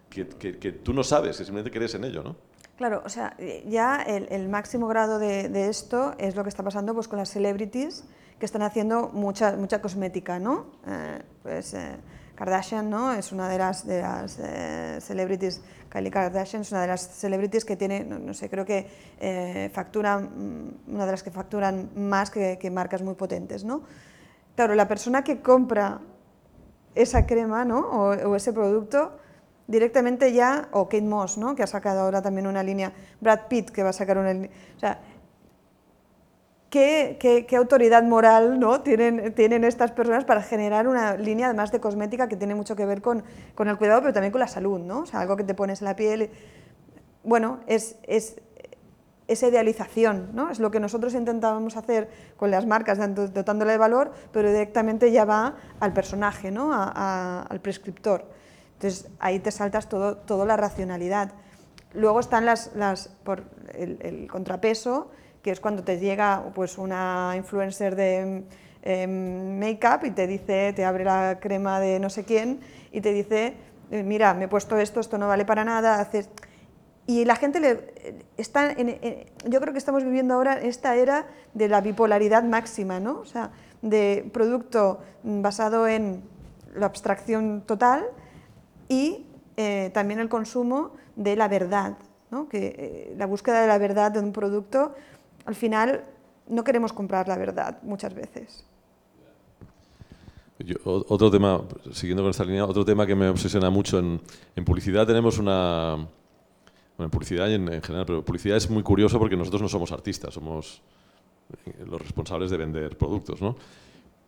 Que, que- que tú no sabes, que simplemente crees en ello, ¿no? Claro, o sea, eh, ya el, el máximo grado de, de esto es lo que está pasando pues, con las celebrities que están haciendo mucha, mucha cosmética, ¿no? Eh, pues eh, Kardashian, ¿no? Es una de las, de las eh, celebrities, Kylie Kardashian es una de las celebrities que tiene, no, no sé, creo que eh, factura, mm, una de las que facturan más que, que marcas muy potentes, ¿no? Claro, la persona que compra esa crema, ¿no? O, ese producto, directamente ya, o Kate Moss, ¿no? Que ha sacado ahora también una línea, Brad Pitt, que va a sacar una línea, o sea, ¿qué, autoridad moral ¿no? tienen, tienen estas personas para generar una línea además de cosmética que tiene mucho que ver con, con el cuidado, pero también con la salud, ¿no? O sea, algo que te pones en la piel. Bueno, es, es esa idealización, ¿no? Es lo que nosotros intentábamos hacer con las marcas, dotándole de valor, pero directamente ya va al personaje, ¿no? al prescriptor. Entonces ahí te saltas todo, toda la racionalidad. Luego están las, las por el, contrapeso, que es cuando te llega pues, una influencer de em, make-up y te dice, te abre la crema de no sé quién y te dice, eh, mira, me he puesto esto, esto no vale para nada, haces y la gente le, está en, yo creo que estamos viviendo ahora esta era de la bipolaridad máxima, ¿no? O sea, de producto basado en la abstracción total y eh, también el consumo de la verdad, ¿no? que eh, la búsqueda de la verdad de un producto, al final no queremos comprar la verdad muchas veces. otro tema, siguiendo con esta línea, otro tema que me obsesiona mucho en, en publicidad, tenemos una bueno, en publicidad y en, general, pero publicidad es muy curioso porque nosotros no somos artistas, somos eh, los responsables de vender productos, ¿no?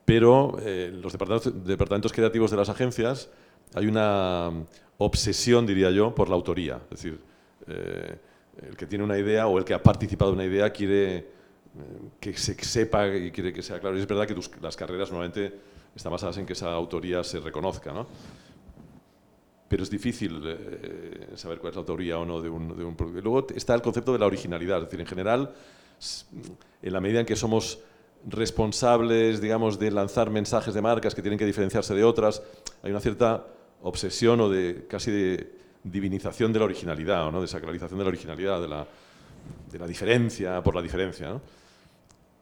Pero eh, los departamentos, departamentos creativos de las agencias hay una obsesión, diría yo, por la autoría. Es decir, eh, el que tiene una idea o el que ha participado en una idea quiere que se sepa y quiere que sea claro. Y es verdad que las carreras normalmente están basadas en que esa autoría se reconozca, ¿no? Pero es difícil eh, saber cuál es la autoría o no de un, de producto. Luego está el concepto de la originalidad, es decir, en general, en la medida en que somos responsables, digamos, de lanzar mensajes de marcas que tienen que diferenciarse de otras, hay una cierta obsesión o de casi de divinización de la originalidad, ¿no? de sacralización de la originalidad, de la, de la diferencia por la diferencia.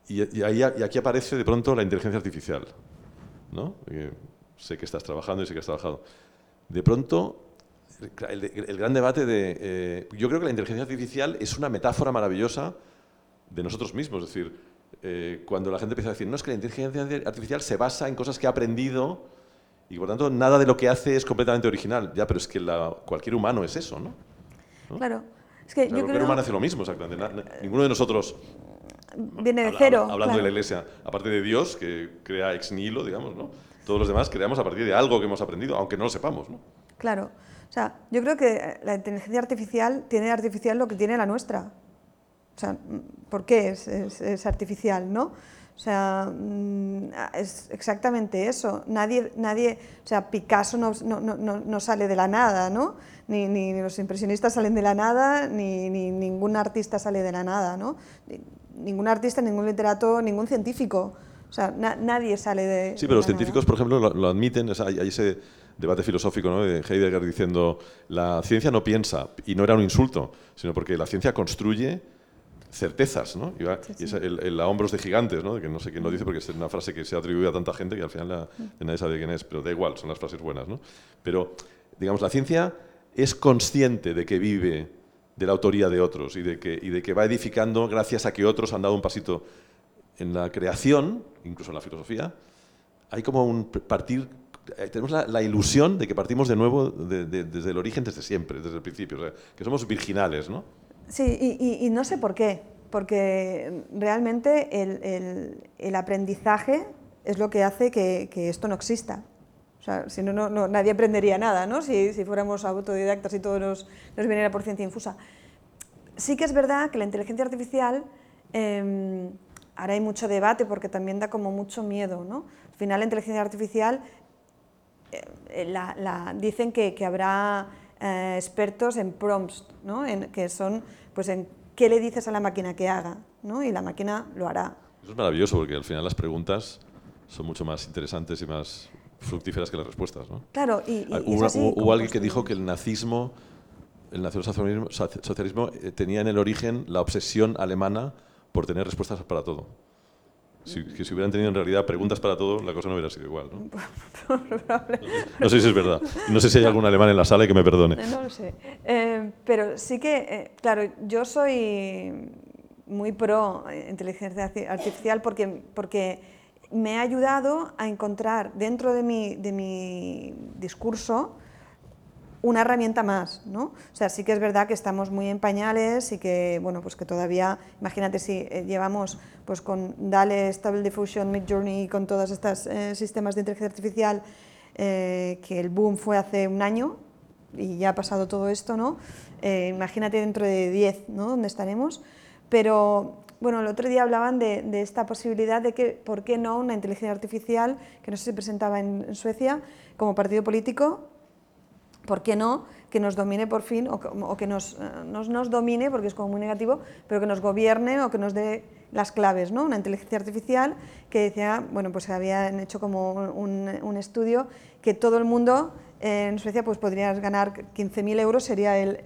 Y, ahí, y aquí aparece de pronto la inteligencia artificial. ¿no? sé que estás trabajando y sé que has trabajado de pronto, el, gran debate de... Eh, yo creo que la inteligencia artificial es una metáfora maravillosa de nosotros mismos. Es decir, eh, cuando la gente empieza a decir, no, es que la inteligencia artificial se basa en cosas que ha aprendido y por tanto nada de lo que hace es completamente original. Ya, pero es que cualquier humano es eso, ¿no? Claro. Es que cualquier humano hace lo mismo, exactamente. Ninguno de nosotros... Viene de cero. Hablando de la iglesia, aparte de Dios, que crea ex nihilo, digamos, ¿no? Todos los demás creamos a partir de algo que hemos aprendido, aunque no lo sepamos. ¿no? Claro. O sea, yo creo que la inteligencia artificial tiene artificial lo que tiene la nuestra. O sea, ¿por qué es, es, artificial, no? O sea, mm, es exactamente eso. Nadie, nadie, o sea, Picasso no, no, no, no sale de la nada, ¿no? Ni, ni, los impresionistas salen de la nada, ni, ni, ningún artista sale de la nada, ¿no? Ningún artista, ningún literato, ningún científico. O sea, nadie sale de... Sí, pero los científicos, por ejemplo, lo, admiten, hay, ese debate filosófico ¿no? de Heidegger diciendo, la ciencia no piensa, y no era un insulto, sino porque la ciencia construye certezas, ¿no? Y, es el, a hombros de gigantes, ¿no? Que no sé quién lo dice porque es una frase que se ha atribuido a tanta gente que al final nadie sabe quién es, pero da igual, son las frases buenas, ¿no? Pero, digamos, la ciencia es consciente de que vive de la autoría de otros y de que, y de que va edificando gracias a que otros han dado un pasito en la creación, incluso en la filosofía, hay como un partir, eh, tenemos la, ilusión de que partimos de nuevo desde el origen, desde siempre, desde el principio, que somos virginales, ¿no? Sí, y, no sé por qué, porque realmente el, el, aprendizaje es lo que hace que, que esto no exista. O sea, si no, no, nadie aprendería nada, ¿no? Si, si fuéramos autodidactas y todo nos, nos viniera por ciencia infusa. Sí que es verdad que la inteligencia artificial eh, ahora hay mucho debate porque también da como mucho miedo. ¿no? Al final la inteligencia artificial eh, eh, la, dicen que, que habrá eh, expertos en prompts, ¿no? en, que son pues en qué le dices a la máquina que haga ¿no? y la máquina lo hará. Eso es maravilloso porque al final las preguntas son mucho más interesantes y más fructíferas que las respuestas. ¿no? Claro, y, ah, hubo, alguien que dijo que el nazismo, el nacionalsocialismo socialismo, tenía en el origen la obsesión alemana por tener respuestas para todo. Si, que si hubieran tenido en realidad preguntas para todo, la cosa no hubiera sido igual. ¿no? [laughs] no sé si es verdad. No sé si hay algún alemán en la sala que me perdone. No lo sé. Eh, pero sí que, eh, claro, yo soy muy pro inteligencia artificial porque, porque me ha ayudado a encontrar dentro de mi, de mi discurso una herramienta más, ¿no? O sea, sí que es verdad que estamos muy en pañales y que, bueno, pues que todavía, imagínate si eh, llevamos pues con DALE, Stable Diffusion, Midjourney, con todos estos eh, sistemas de inteligencia artificial, eh, que el boom fue hace un año y ya ha pasado todo esto, ¿no? imagínate dentro de 10, ¿no? ¿Dónde estaremos? Pero, bueno, el otro día hablaban de, de, esta posibilidad de que, ¿por qué no una inteligencia artificial, que no se presentaba en, en Suecia, como partido político, ¿por qué no? Que nos domine por fin, o, que nos, eh, nos, nos, domine, porque es como muy negativo, pero que nos gobierne o que nos dé las claves, ¿no? Una inteligencia artificial que decía, bueno, pues habían hecho como un, un estudio que todo el mundo eh, en Suecia pues podrías ganar 15.000 euros, sería el,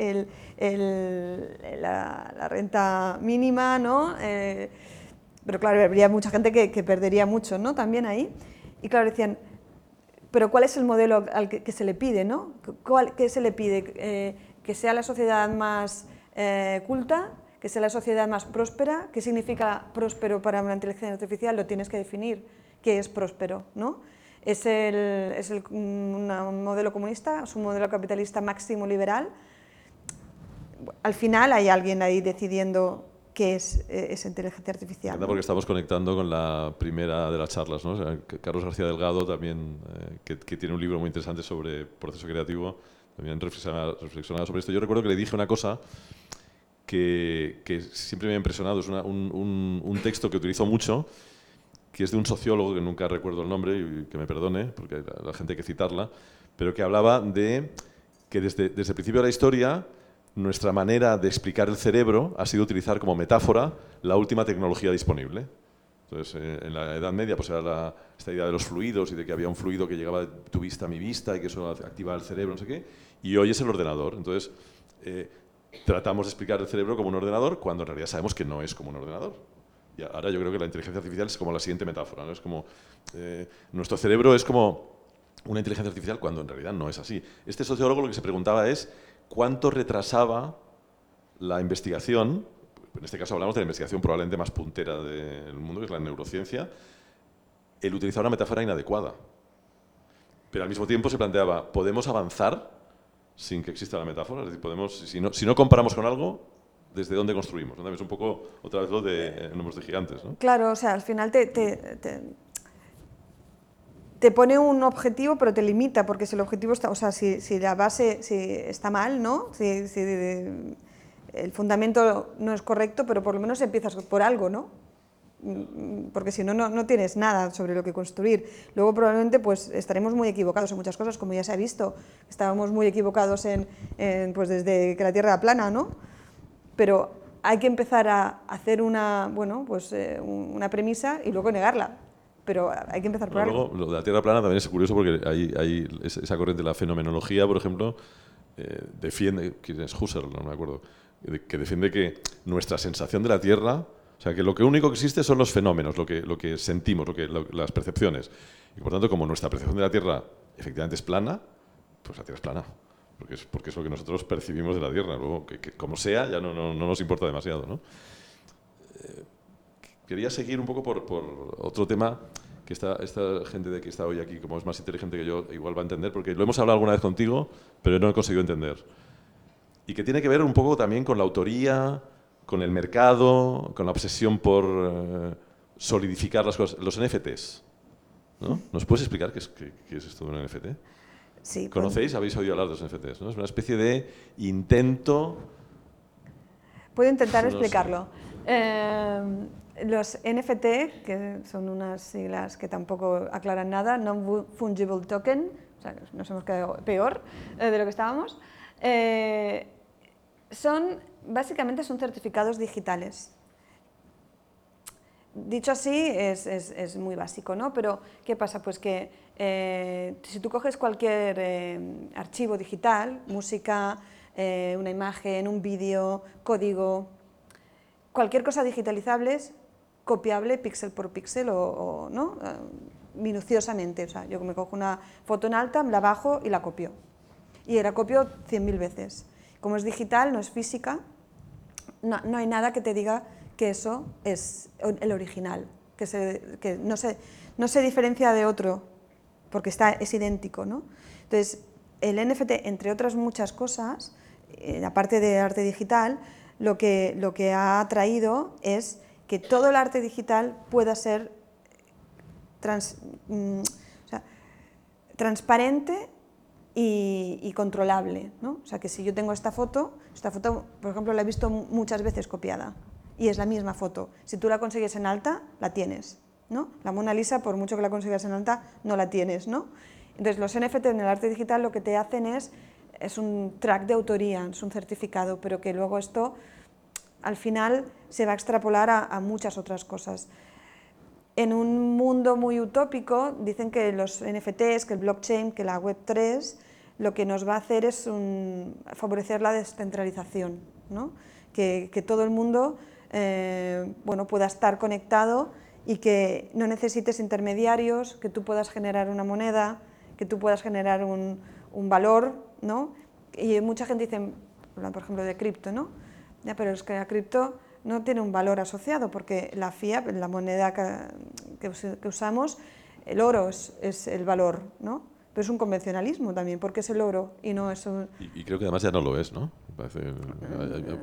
el, la, renta mínima, ¿no? Eh, pero claro, habría mucha gente que perdería mucho, ¿no? También ahí. Y claro, decían, pero ¿cuál es el modelo al que, se le pide? ¿no? ¿Qué se le pide? Eh, ¿Que sea la sociedad más eh, culta? ¿Que sea la sociedad más próspera? ¿Qué significa próspero para una inteligencia artificial? Lo tienes que definir. ¿Qué es próspero? ¿no? ¿Es, el, es el, un modelo comunista? ¿Es un modelo capitalista máximo liberal? Al final hay alguien ahí decidiendo qué es eh, esa inteligencia artificial. ¿no? Porque estamos conectando con la primera de las charlas. ¿no? Carlos García Delgado también, eh, que, tiene un libro muy interesante sobre proceso creativo, también reflexionaba, sobre esto. Yo recuerdo que le dije una cosa que, que siempre me ha impresionado, es un, un, texto que utilizo mucho, que es de un sociólogo, que nunca recuerdo el nombre, y que me perdone, porque la, gente hay que citarla, pero que hablaba de que desde, desde el principio de la historia nuestra manera de explicar el cerebro ha sido utilizar como metáfora la última tecnología disponible. Entonces, eh, en la Edad Media pues era esta idea de los fluidos y de que había un fluido que llegaba de tu vista a mi vista y que eso activaba el cerebro, no sé qué. Y hoy es el ordenador. Entonces, eh, tratamos de explicar el cerebro como un ordenador cuando en realidad sabemos que no es como un ordenador. Y ahora yo creo que la inteligencia artificial es como la siguiente metáfora. Es como, eh, nuestro cerebro es como una inteligencia artificial cuando en realidad no es así. Este sociólogo lo que se preguntaba es cuánto retrasaba la investigación, en este caso hablamos de la investigación probablemente más puntera del mundo, que es la neurociencia, el utilizar una metáfora inadecuada. Pero al mismo tiempo se planteaba, ¿podemos avanzar sin que exista la metáfora? Es decir, podemos, si, no, si no comparamos con algo, ¿desde dónde construimos? Es un poco, otra vez, lo de números de gigantes. ¿no? Claro, o sea, al final te te pone un objetivo, pero te limita, porque si el objetivo está, o sea, si, la base si está mal, ¿no? Si, si, el fundamento no es correcto, pero por lo menos empiezas por algo, ¿no? Mm, porque si no, no, tienes nada sobre lo que construir. Luego probablemente pues estaremos muy equivocados en muchas cosas, como ya se ha visto. Estábamos muy equivocados en, pues desde que la Tierra era plana, ¿no? Pero hay que empezar a hacer una, bueno, pues, eh, una premisa y luego negarla pero hay que empezar por algo. Luego, lo de la Tierra plana también es curioso porque hay, hay esa corriente de la fenomenología, por ejemplo, eh, defiende, ¿quién es Husserl? No me acuerdo, que defiende que nuestra sensación de la Tierra, o sea, que lo que único que existe son los fenómenos, lo que, lo que sentimos, lo que, las percepciones. Y por tanto, como nuestra percepción de la Tierra efectivamente es plana, pues la Tierra es plana. Porque es, porque es lo que nosotros percibimos de la Tierra. Luego, que, como sea, ya no, no, no nos importa demasiado. ¿no? Quería seguir un poco por, otro tema que esta, esta gente de que está hoy aquí, como es más inteligente que yo, igual va a entender, porque lo hemos hablado alguna vez contigo, pero no he conseguido entender. Y que tiene que ver un poco también con la autoría, con el mercado, con la obsesión por eh, solidificar las cosas. Los NFTs. ¿no? ¿Nos puedes explicar qué es, qué, es esto de un NFT? Sí, pues ¿Conocéis? Habéis oído hablar de los NFTs. ¿no? Es una especie de intento... Puedo intentar explicarlo. Eh, los NFT, que son unas siglas que tampoco aclaran nada, Non-Fungible Token, o sea, nos hemos quedado peor eh, de lo que estábamos, eh, son, básicamente son certificados digitales. Dicho así, es, muy básico, ¿no? Pero, ¿qué pasa? Pues que eh, si tú coges cualquier archivo digital, música, una imagen, un vídeo, código, cualquier cosa digitalizable copiable píxel por píxel o, ¿no? Eh, minuciosamente. O sea, yo me cojo una foto en alta, la bajo y la copio. Y la copio 100.000 veces. Como es digital, no es física, no, no, hay nada que te diga que eso es el original, que, se, no, se, no se diferencia de otro, porque está, es idéntico. ¿no? Entonces, el NFT, entre otras muchas cosas, eh, aparte de arte digital, lo que, lo que ha traído es que todo el arte digital pueda ser mm, transparente y, controlable. ¿no? O sea, que si yo tengo esta foto, esta foto, por ejemplo, la he visto muchas veces copiada y es la misma foto. Si tú la consigues en alta, la tienes. ¿no? La Mona Lisa, por mucho que la consigas en alta, no la tienes. ¿no? Entonces, los NFT en el arte digital lo que te hacen es, es un track de autoría, es un certificado, pero que luego esto al final se va a extrapolar a, muchas otras cosas. En un mundo muy utópico, dicen que los NFTs, que el blockchain, que la Web3, lo que nos va a hacer es favorecer la descentralización, ¿no? que, todo el mundo eh, bueno, pueda estar conectado y que no necesites intermediarios, que tú puedas generar una moneda, que tú puedas generar un, un valor. ¿no? Y mucha gente dice, por ejemplo, de cripto, ¿no? Pero es que la cripto no tiene un valor asociado porque la fiat, la moneda que, usamos, el oro es, el valor, ¿no? Pero es un convencionalismo también, porque es el oro y no es un... Y, creo que además ya no lo es, ¿no?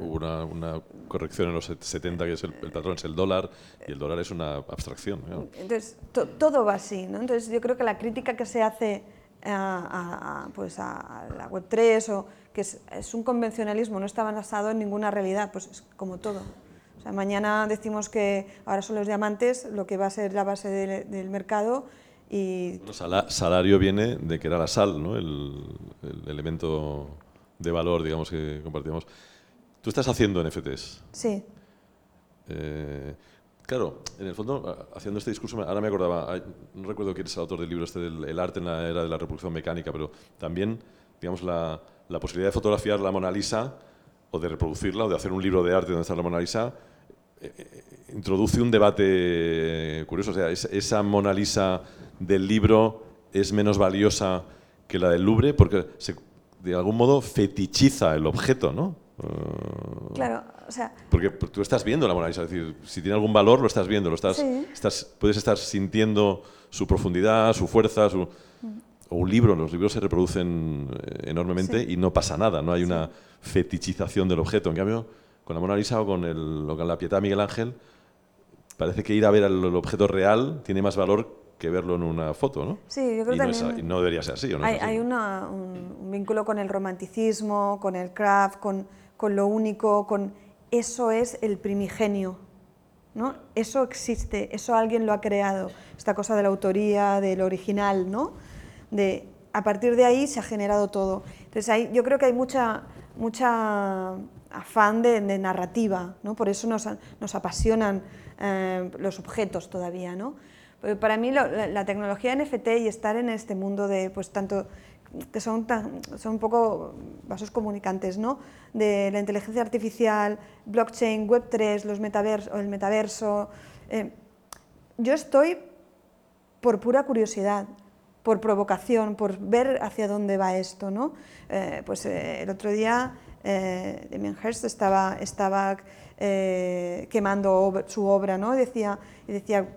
hubo una, corrección en los 70 que es el, patrón es el dólar y el dólar es una abstracción. Entonces, todo va así, ¿no? Entonces yo creo que la crítica que se hace a, pues a la Web3 o que es, un convencionalismo, no está basado en ninguna realidad, pues es como todo. O sea, mañana decimos que ahora son los diamantes lo que va a ser la base del mercado y... salario viene de que era la sal, ¿no? el, elemento de valor digamos, que compartimos. Tú estás haciendo NFTs. Sí. Eh, Claro, en el fondo, haciendo este discurso, ahora me acordaba, no recuerdo quién es el autor del libro este del el arte en la era de la reproducción mecánica, pero también, digamos, la, la, posibilidad de fotografiar la Mona Lisa o de reproducirla o de hacer un libro de arte donde está la Mona Lisa eh, eh, introduce un debate curioso. O sea, esa Mona Lisa del libro es menos valiosa que la del Louvre porque se, de algún modo fetichiza el objeto, ¿no? Claro, o sea... Porque tú estás viendo la Mona Lisa, es decir, si tiene algún valor lo estás viendo, lo estás, estás puedes estar sintiendo su profundidad, su fuerza, su... O un libro, los libros se reproducen eh, enormemente y no pasa nada, no hay una fetichización del objeto. En cambio, con la Mona Lisa o con, el, con la Pietà Miguel Ángel, parece que ir a ver el objeto real tiene más valor que verlo en una foto, ¿no? Sí, yo creo que no, no debería ser así, ¿o no? Hay, hay una, un, vínculo con el romanticismo, con el craft, con, con, lo único, con... Eso es el primigenio, ¿no? Eso existe, eso alguien lo ha creado, esta cosa de la autoría, del original, ¿no? A partir de ahí se ha generado todo. Entonces hay, yo creo que hay mucha, mucha afán de, narrativa, ¿no? Por eso nos, apasionan eh, los objetos todavía, ¿no? Para mí la, tecnología NFT y estar en este mundo de, pues tanto, que son, son un poco vasos comunicantes, ¿no? De la inteligencia artificial, blockchain, Web3, los metaverso, el metaverso. Eh, yo estoy por pura curiosidad, por provocación, por ver hacia dónde va esto, ¿no? Eh, pues el otro día eh, Damien Hirst estaba, estaba quemando su obra, ¿no? Decía, y decía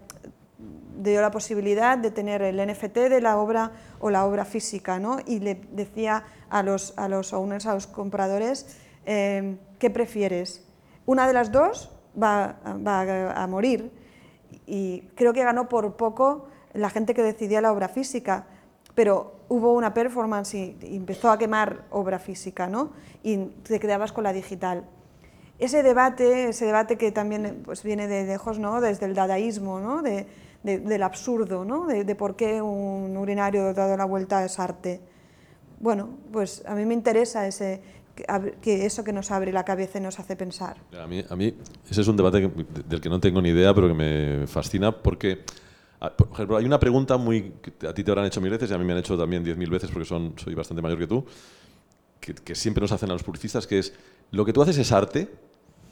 dio la posibilidad de tener el NFT de la obra o la obra física, ¿no? y le decía a los, a los owners, a los compradores, eh, ¿qué prefieres? Una de las dos va, va, a morir y creo que ganó por poco la gente que decidía la obra física, pero hubo una performance y, empezó a quemar obra física, ¿no? Y te quedabas con la digital. Ese debate, ese debate que también pues, viene de lejos, ¿no? Desde el dadaísmo, ¿no? De, del absurdo, ¿no? de, por qué un urinario dado la vuelta es arte. Bueno, pues a mí me interesa ese, que eso que nos abre la cabeza y nos hace pensar. A mí, a mí ese es un debate del que no tengo ni idea, pero que me fascina porque, ejemplo, hay una pregunta muy a ti te habrán hecho mil veces y a mí me han hecho también diez mil veces porque soy bastante mayor que tú, que, siempre nos hacen a los publicistas, que es, ¿lo que tú haces es arte?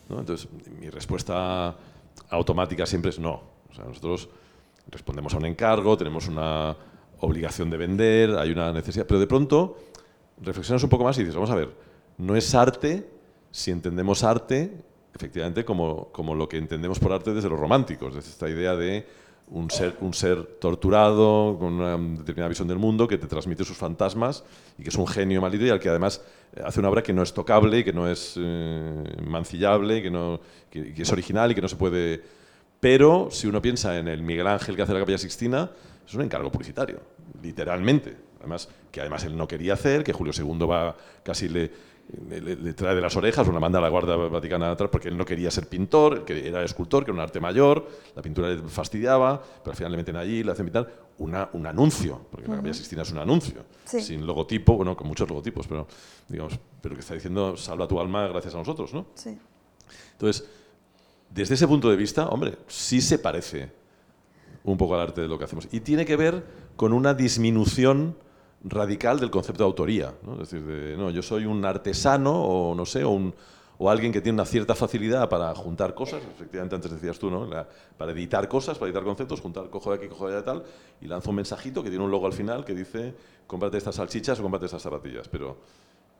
¿No? Entonces, mi respuesta automática siempre es no. Nosotros respondemos a un encargo, tenemos una obligación de vender, hay una necesidad, pero de pronto reflexionas un poco más y dices, vamos a ver, no es arte si entendemos arte efectivamente como, como lo que entendemos por arte desde los románticos, desde esta idea de un ser, un ser torturado, con una determinada visión del mundo, que te transmite sus fantasmas y que es un genio maldito y al que además eh, hace una obra que no es tocable, que no es eh, mancillable, que, no, que, es original y que no se puede... Pero si uno piensa en el Miguel Ángel que hace la Capilla Sixtina, es un encargo publicitario, literalmente. Además, que además él no quería hacer, que Julio II va casi le, le, trae de las orejas, una manda a la Guardia Vaticana atrás porque él no quería ser pintor, que era escultor, que era un arte mayor, la pintura le fastidiaba, pero al final le meten allí, le hacen pintar una, un anuncio, porque la Capilla Sistina es un anuncio, sin logotipo, bueno, con muchos logotipos, pero digamos, pero que está diciendo salva tu alma gracias a nosotros, ¿no? Sí. Entonces, desde ese punto de vista, hombre, sí se parece un poco al arte de lo que hacemos. Y tiene que ver con una disminución radical del concepto de autoría. ¿no? Es decir, de, no, yo soy un artesano o no sé, o, alguien que tiene una cierta facilidad para juntar cosas, efectivamente antes decías tú, ¿no? para editar cosas, para editar conceptos, juntar cojo de aquí, cojo de allá tal, y lanzo un mensajito que tiene un logo al final que dice cómprate estas salchichas o cómprate estas zapatillas. Pero,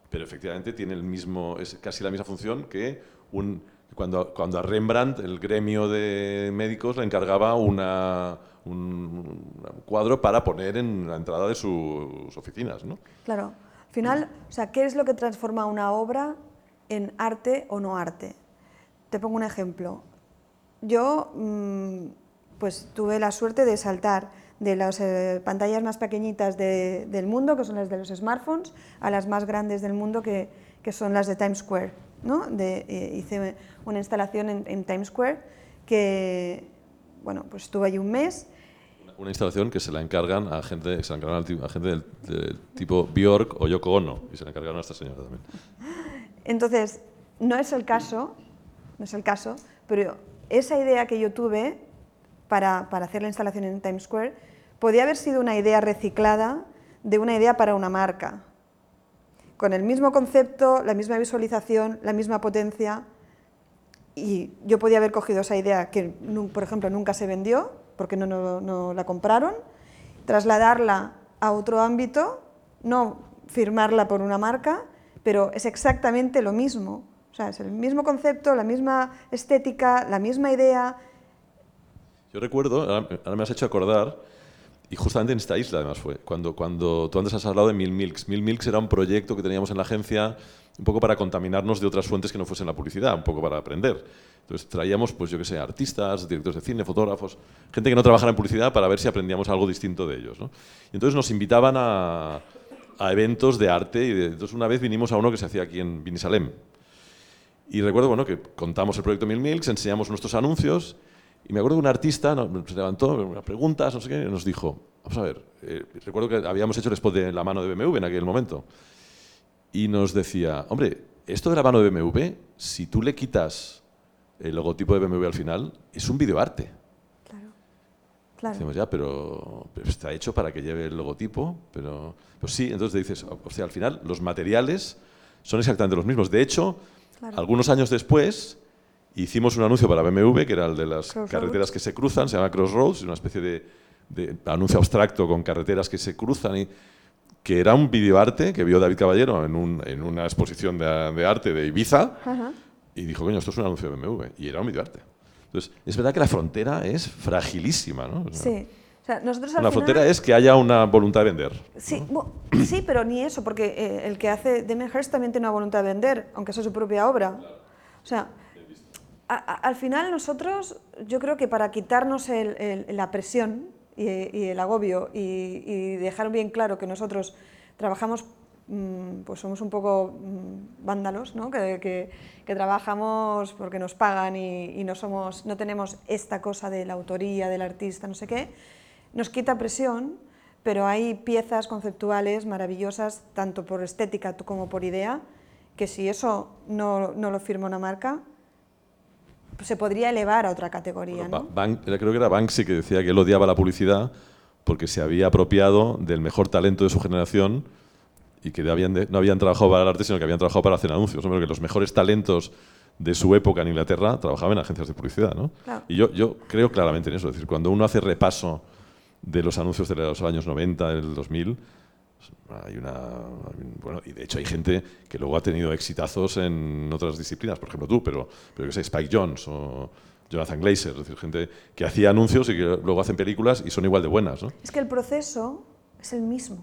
pero efectivamente tiene el mismo, es casi la misma función que un, cuando, cuando a Rembrandt el gremio de médicos le encargaba una un, cuadro para poner en la entrada de sus oficinas. ¿no? Claro. Al final, o sea, ¿qué es lo que transforma una obra en arte o no arte? Te pongo un ejemplo. Yo mm, pues tuve la suerte de saltar de las eh, pantallas más pequeñitas del mundo, que son las de los smartphones, a las más grandes del mundo, que, que son las de Times Square. ¿no? De, eh, hice una instalación en, en, Times Square que, bueno, pues estuve allí un mes una instalación que se la encargan a gente, se la a gente del, tipo Bjork o Yoko Ono, y se la encargaron a esta señora también. Entonces, no es el caso, no es el caso, pero esa idea que yo tuve para, para hacer la instalación en Times Square podía haber sido una idea reciclada de una idea para una marca, con el mismo concepto, la misma visualización, la misma potencia, y yo podía haber cogido esa idea que, por ejemplo, nunca se vendió, porque no, no, la compraron, trasladarla a otro ámbito, no firmarla por una marca, pero es exactamente lo mismo. O sea, es el mismo concepto, la misma estética, la misma idea. Yo recuerdo, ahora me has hecho acordar, y justamente en esta isla además fue, cuando, cuando tú antes has hablado de Mil Milks. Mil Milks era un proyecto que teníamos en la agencia un poco para contaminarnos de otras fuentes que no fuesen la publicidad, un poco para aprender. Entonces traíamos, pues yo qué sé, artistas, directores de cine, fotógrafos, gente que no trabajara en publicidad para ver si aprendíamos algo distinto de ellos. ¿no? Y entonces nos invitaban a, eventos de arte y entonces una vez vinimos a uno que se hacía aquí en Vinisalem. Y recuerdo bueno, que contamos el proyecto Mil Milks, enseñamos nuestros anuncios y me acuerdo que un artista nos levantó unas preguntas, no sé qué, y nos dijo, vamos a ver, eh, recuerdo que habíamos hecho el spot de la mano de BMW en aquel momento y nos decía, hombre, esto de la mano de BMW, si tú le quitas el logotipo de BMW al final, es un videoarte. Claro, claro. Decimos, ya, pero, está hecho para que lleve el logotipo, pero... Pues sí, entonces dices, o sea, al final los materiales son exactamente los mismos. De hecho, algunos años después hicimos un anuncio para BMW, que era el de las carreteras que se cruzan, se llama Crossroads, una especie de, de anuncio abstracto con carreteras que se cruzan y que era un videoarte que vio David Caballero en, un, en una exposición de, de, arte de Ibiza y dijo, coño, esto es un anuncio de BMW. Y era un videoarte. Entonces, es verdad que la frontera es fragilísima, ¿no? sí. O sea, nosotros la frontera es que haya una voluntad de vender. Sí, [clears throat] sí pero ni eso, porque eh, el que hace Damien Hirst también tiene una voluntad de vender, aunque sea su propia obra. O sea, al final nosotros, yo creo que para quitarnos el, la presión y, el agobio y, dejar bien claro que nosotros trabajamos, mm, pues somos un poco mm, vándalos, ¿no? que, que, trabajamos porque nos pagan y, no, somos, no tenemos esta cosa de la autoría, del artista, no sé qué, nos quita presión, pero hay piezas conceptuales maravillosas, tanto por estética como por idea, que si eso no, no lo firma una marca, se podría elevar a otra categoría. ¿no? creo que era Banksy que decía que él odiaba la publicidad porque se había apropiado del mejor talento de su generación y que no habían trabajado para el arte, sino que habían trabajado para hacer anuncios. ¿no? que los mejores talentos de su época en Inglaterra trabajaban en agencias de publicidad. ¿no? Y yo, yo creo claramente en eso. Es decir, cuando uno hace repaso de los anuncios de los años 90, del 2000, hay una, bueno, y de hecho hay gente que luego ha tenido exitazos en otras disciplinas, por ejemplo tú, pero, pero que sé, Spike Jones o, Jonathan Glazer, es decir, gente que hacía anuncios y que luego hacen películas y son igual de buenas. ¿no? Es que el proceso es el mismo.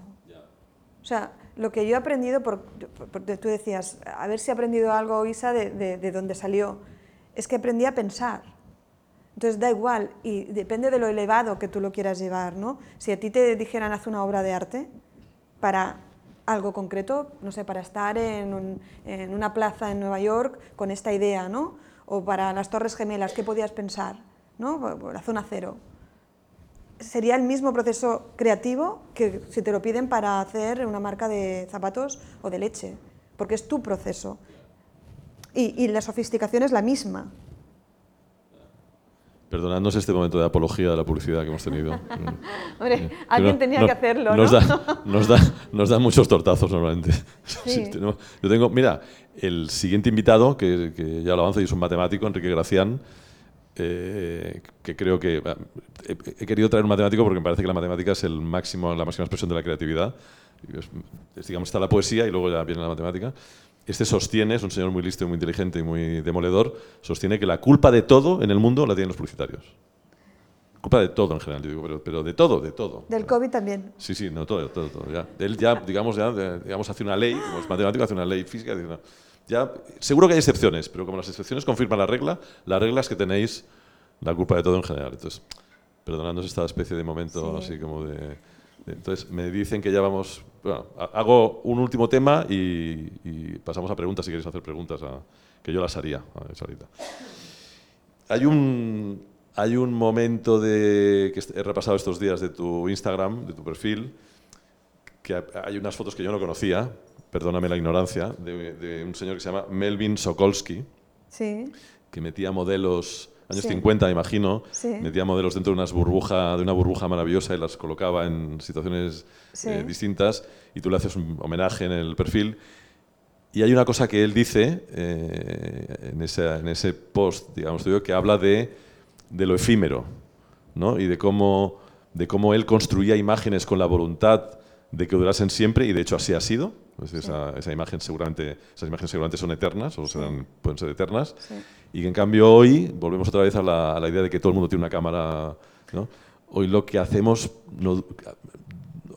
O sea, lo que yo he aprendido, por, tú decías, a ver si he aprendido algo, Isa, de, de, de dónde salió, es que aprendí a pensar. Entonces da igual y depende de lo elevado que tú lo quieras llevar, ¿no? Si a ti te dijeran haz una obra de arte para algo concreto, no sé, para estar en, en una plaza en Nueva York con esta idea, ¿no? O para las Torres Gemelas, ¿qué podías pensar? ¿no? La zona cero. Sería el mismo proceso creativo que si te lo piden para hacer una marca de zapatos o de leche, porque es tu proceso. Y, y la sofisticación es la misma. Perdonadnos este momento de apología de la publicidad que hemos tenido. [laughs] Hombre, alguien tenía que hacerlo, nos ¿no? Da, [laughs] nos, da, nos da muchos tortazos normalmente. [laughs] Sí. yo tengo, mira, el siguiente invitado, que, que, ya lo avanzo, y es un matemático, Enrique Gracián, eh, que creo que... He, he, querido traer un matemático porque me parece que la matemática es el máximo, la máxima expresión de la creatividad. Es, digamos, está la poesía y luego ya viene la matemática. Este sostiene, es un señor muy listo y muy inteligente y muy demoledor, sostiene que la culpa de todo en el mundo la tienen los publicitarios. Culpa de todo en general, digo, pero, pero, de todo, de todo. Del COVID también. Sí, sí, no, todo, todo, todo. Ya. Él ya, digamos, ya, digamos, hace una ley, como es matemático, hace una ley física, dice, no, ya, seguro que hay excepciones, pero como las excepciones confirman la regla, la regla es que tenéis la culpa de todo en general. Entonces, perdonándonos esta especie de momento sí. así como de, Entonces, me dicen que ya vamos... Bueno, hago un último tema y, y, pasamos a preguntas, si queréis hacer preguntas, a, que yo las haría a ahorita. Hay un, hay un momento de, que he repasado estos días de tu Instagram, de tu perfil, que hay unas fotos que yo no conocía, perdóname la ignorancia, de, de un señor que se llama Melvin Sokolsky, sí. que metía modelos años sí. 50, me imagino, sí. metía modelos dentro de, unas burbuja, de una burbuja maravillosa y las colocaba en situaciones sí. eh, distintas y tú le haces un homenaje en el perfil. Y hay una cosa que él dice eh, en, ese, en, ese, post, digamos, que habla de, de lo efímero ¿no? y de cómo, de cómo él construía imágenes con la voluntad de que durasen siempre y de hecho así ha sido. Pues esa, esa, imagen seguramente, esas imágenes seguramente son eternas o serán, pueden ser eternas. Y que en cambio hoy volvemos otra vez a la, a la, idea de que todo el mundo tiene una cámara. ¿no? Hoy lo que hacemos no,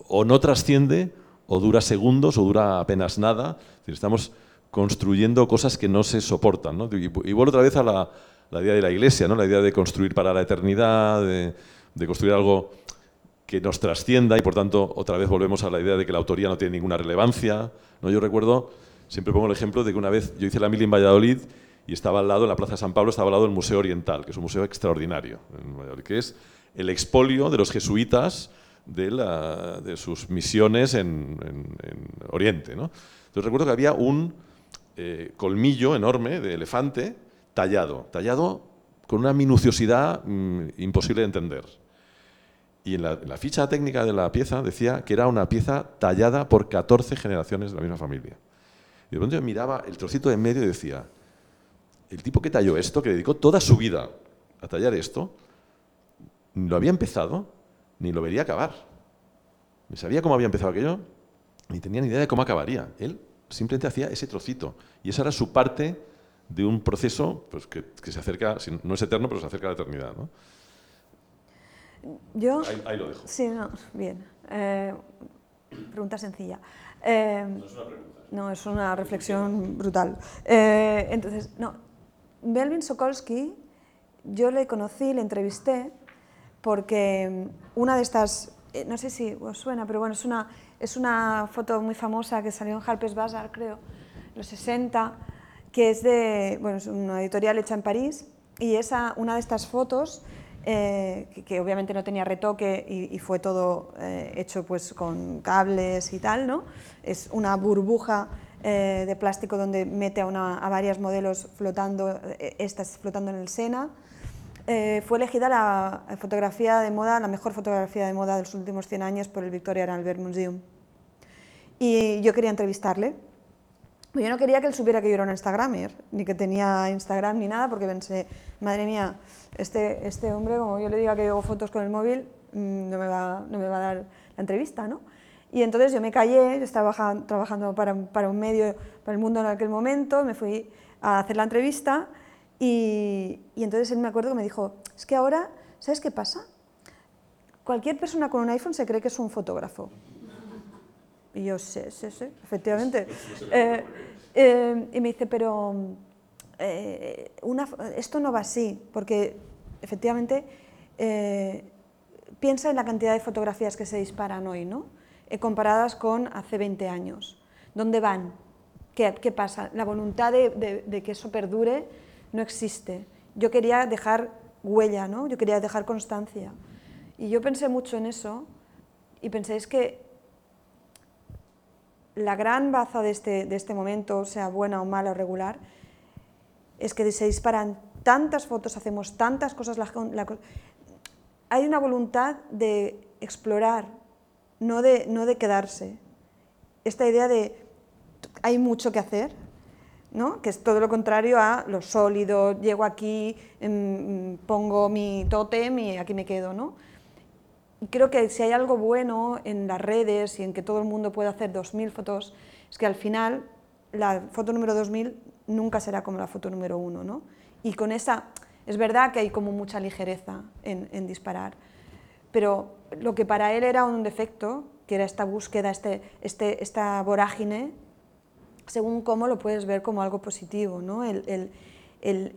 o no trasciende o dura segundos o dura apenas nada. Estamos construyendo cosas que no se soportan. ¿no? Y, y, vuelvo otra vez a la, la, idea de la iglesia, ¿no? la idea de construir para la eternidad, de, de construir algo que nos trascienda y por tanto otra vez volvemos a la idea de que la autoría no tiene ninguna relevancia. ¿no? Yo recuerdo, siempre pongo el ejemplo de que una vez yo hice la mili en Valladolid y estaba al lado, en la Plaza San Pablo, estaba al lado del Museo Oriental, que es un museo extraordinario que es el expolio de los jesuitas de, sus misiones en, en, en, Oriente. ¿no? Entonces recuerdo que había un eh, colmillo enorme de elefante tallado, tallado con una minuciosidad mmm, imposible de entender. Y en la, en la, ficha técnica de la pieza decía que era una pieza tallada por 14 generaciones de la misma familia. Y de pronto yo miraba el trocito de en medio y decía, el tipo que talló esto, que dedicó toda su vida a tallar esto, ni lo había empezado, ni lo vería acabar. Ni sabía cómo había empezado aquello, ni tenía ni idea de cómo acabaría. Él simplemente hacía ese trocito. Y esa era su parte de un proceso pues, que, que se acerca, no es eterno, pero se acerca a la eternidad. ¿no? Yo, ahí, ahí, lo dejo. Sí, no, bien. Eh, pregunta sencilla. Eh, no es una pregunta. No, es una reflexión brutal. Eh, entonces, no, Melvin Sokolsky, yo le conocí, le entrevisté, porque una de estas, eh, no sé si os suena, pero bueno, es una, es una foto muy famosa que salió en Harper's Bazaar, creo, en los 60, que es de, bueno, es una editorial hecha en París, y esa, una de estas fotos eh, que, obviamente no tenía retoque y, y fue todo eh, hecho pues con cables y tal, ¿no? Es una burbuja eh, de plástico donde mete a, una, varias modelos flotando, eh, estas flotando en el Sena. Eh, fue elegida la fotografía de moda, la mejor fotografía de moda de los últimos 100 años por el Victoria and Albert Museum. Y yo quería entrevistarle. Yo no quería que él supiera que yo era una Instagramer, ni que tenía Instagram ni nada, porque pensé, madre mía, este, este hombre, como yo le diga que hago fotos con el móvil, mmm, no, me va, no me va a dar la entrevista, ¿no? Y entonces yo me callé, yo estaba trabajando para, para un medio, para el mundo en aquel momento, me fui a hacer la entrevista Y, y entonces él me acuerdo que me dijo, es que ahora, ¿sabes qué pasa? Cualquier persona con un iPhone se cree que es un fotógrafo. Y yo, sí, sí, sí, efectivamente. Eh, eh, y me dice, pero eh, una, esto no va así, porque efectivamente piensa en la cantidad de fotografías que se disparan hoy, ¿no? Comparadas con hace 20 años. ¿Dónde van? ¿Qué, pasa? La voluntad de, que eso perdure no existe. Yo quería dejar huella, ¿no? Yo quería dejar constancia. Y yo pensé mucho en eso y pensé, que la gran baza de este, de este momento, sea buena o mala o regular, es que se disparan tantas fotos, hacemos tantas cosas, hay una voluntad de explorar, no de, no de quedarse. Esta idea de hay mucho que hacer, ¿no? que es todo lo contrario a lo sólido, llego aquí, em, pongo mi tótem y aquí me quedo. ¿no? creo que si hay algo bueno en las redes y en que todo el mundo pueda hacer 2.000 fotos, es que al final la foto número 2.000 nunca será como la foto número 1. ¿no? Y con esa, es verdad que hay como mucha ligereza en, disparar, pero lo que para él era un defecto, que era esta búsqueda, este, este, esta vorágine, según cómo lo puedes ver como algo positivo, ¿no? el, el, el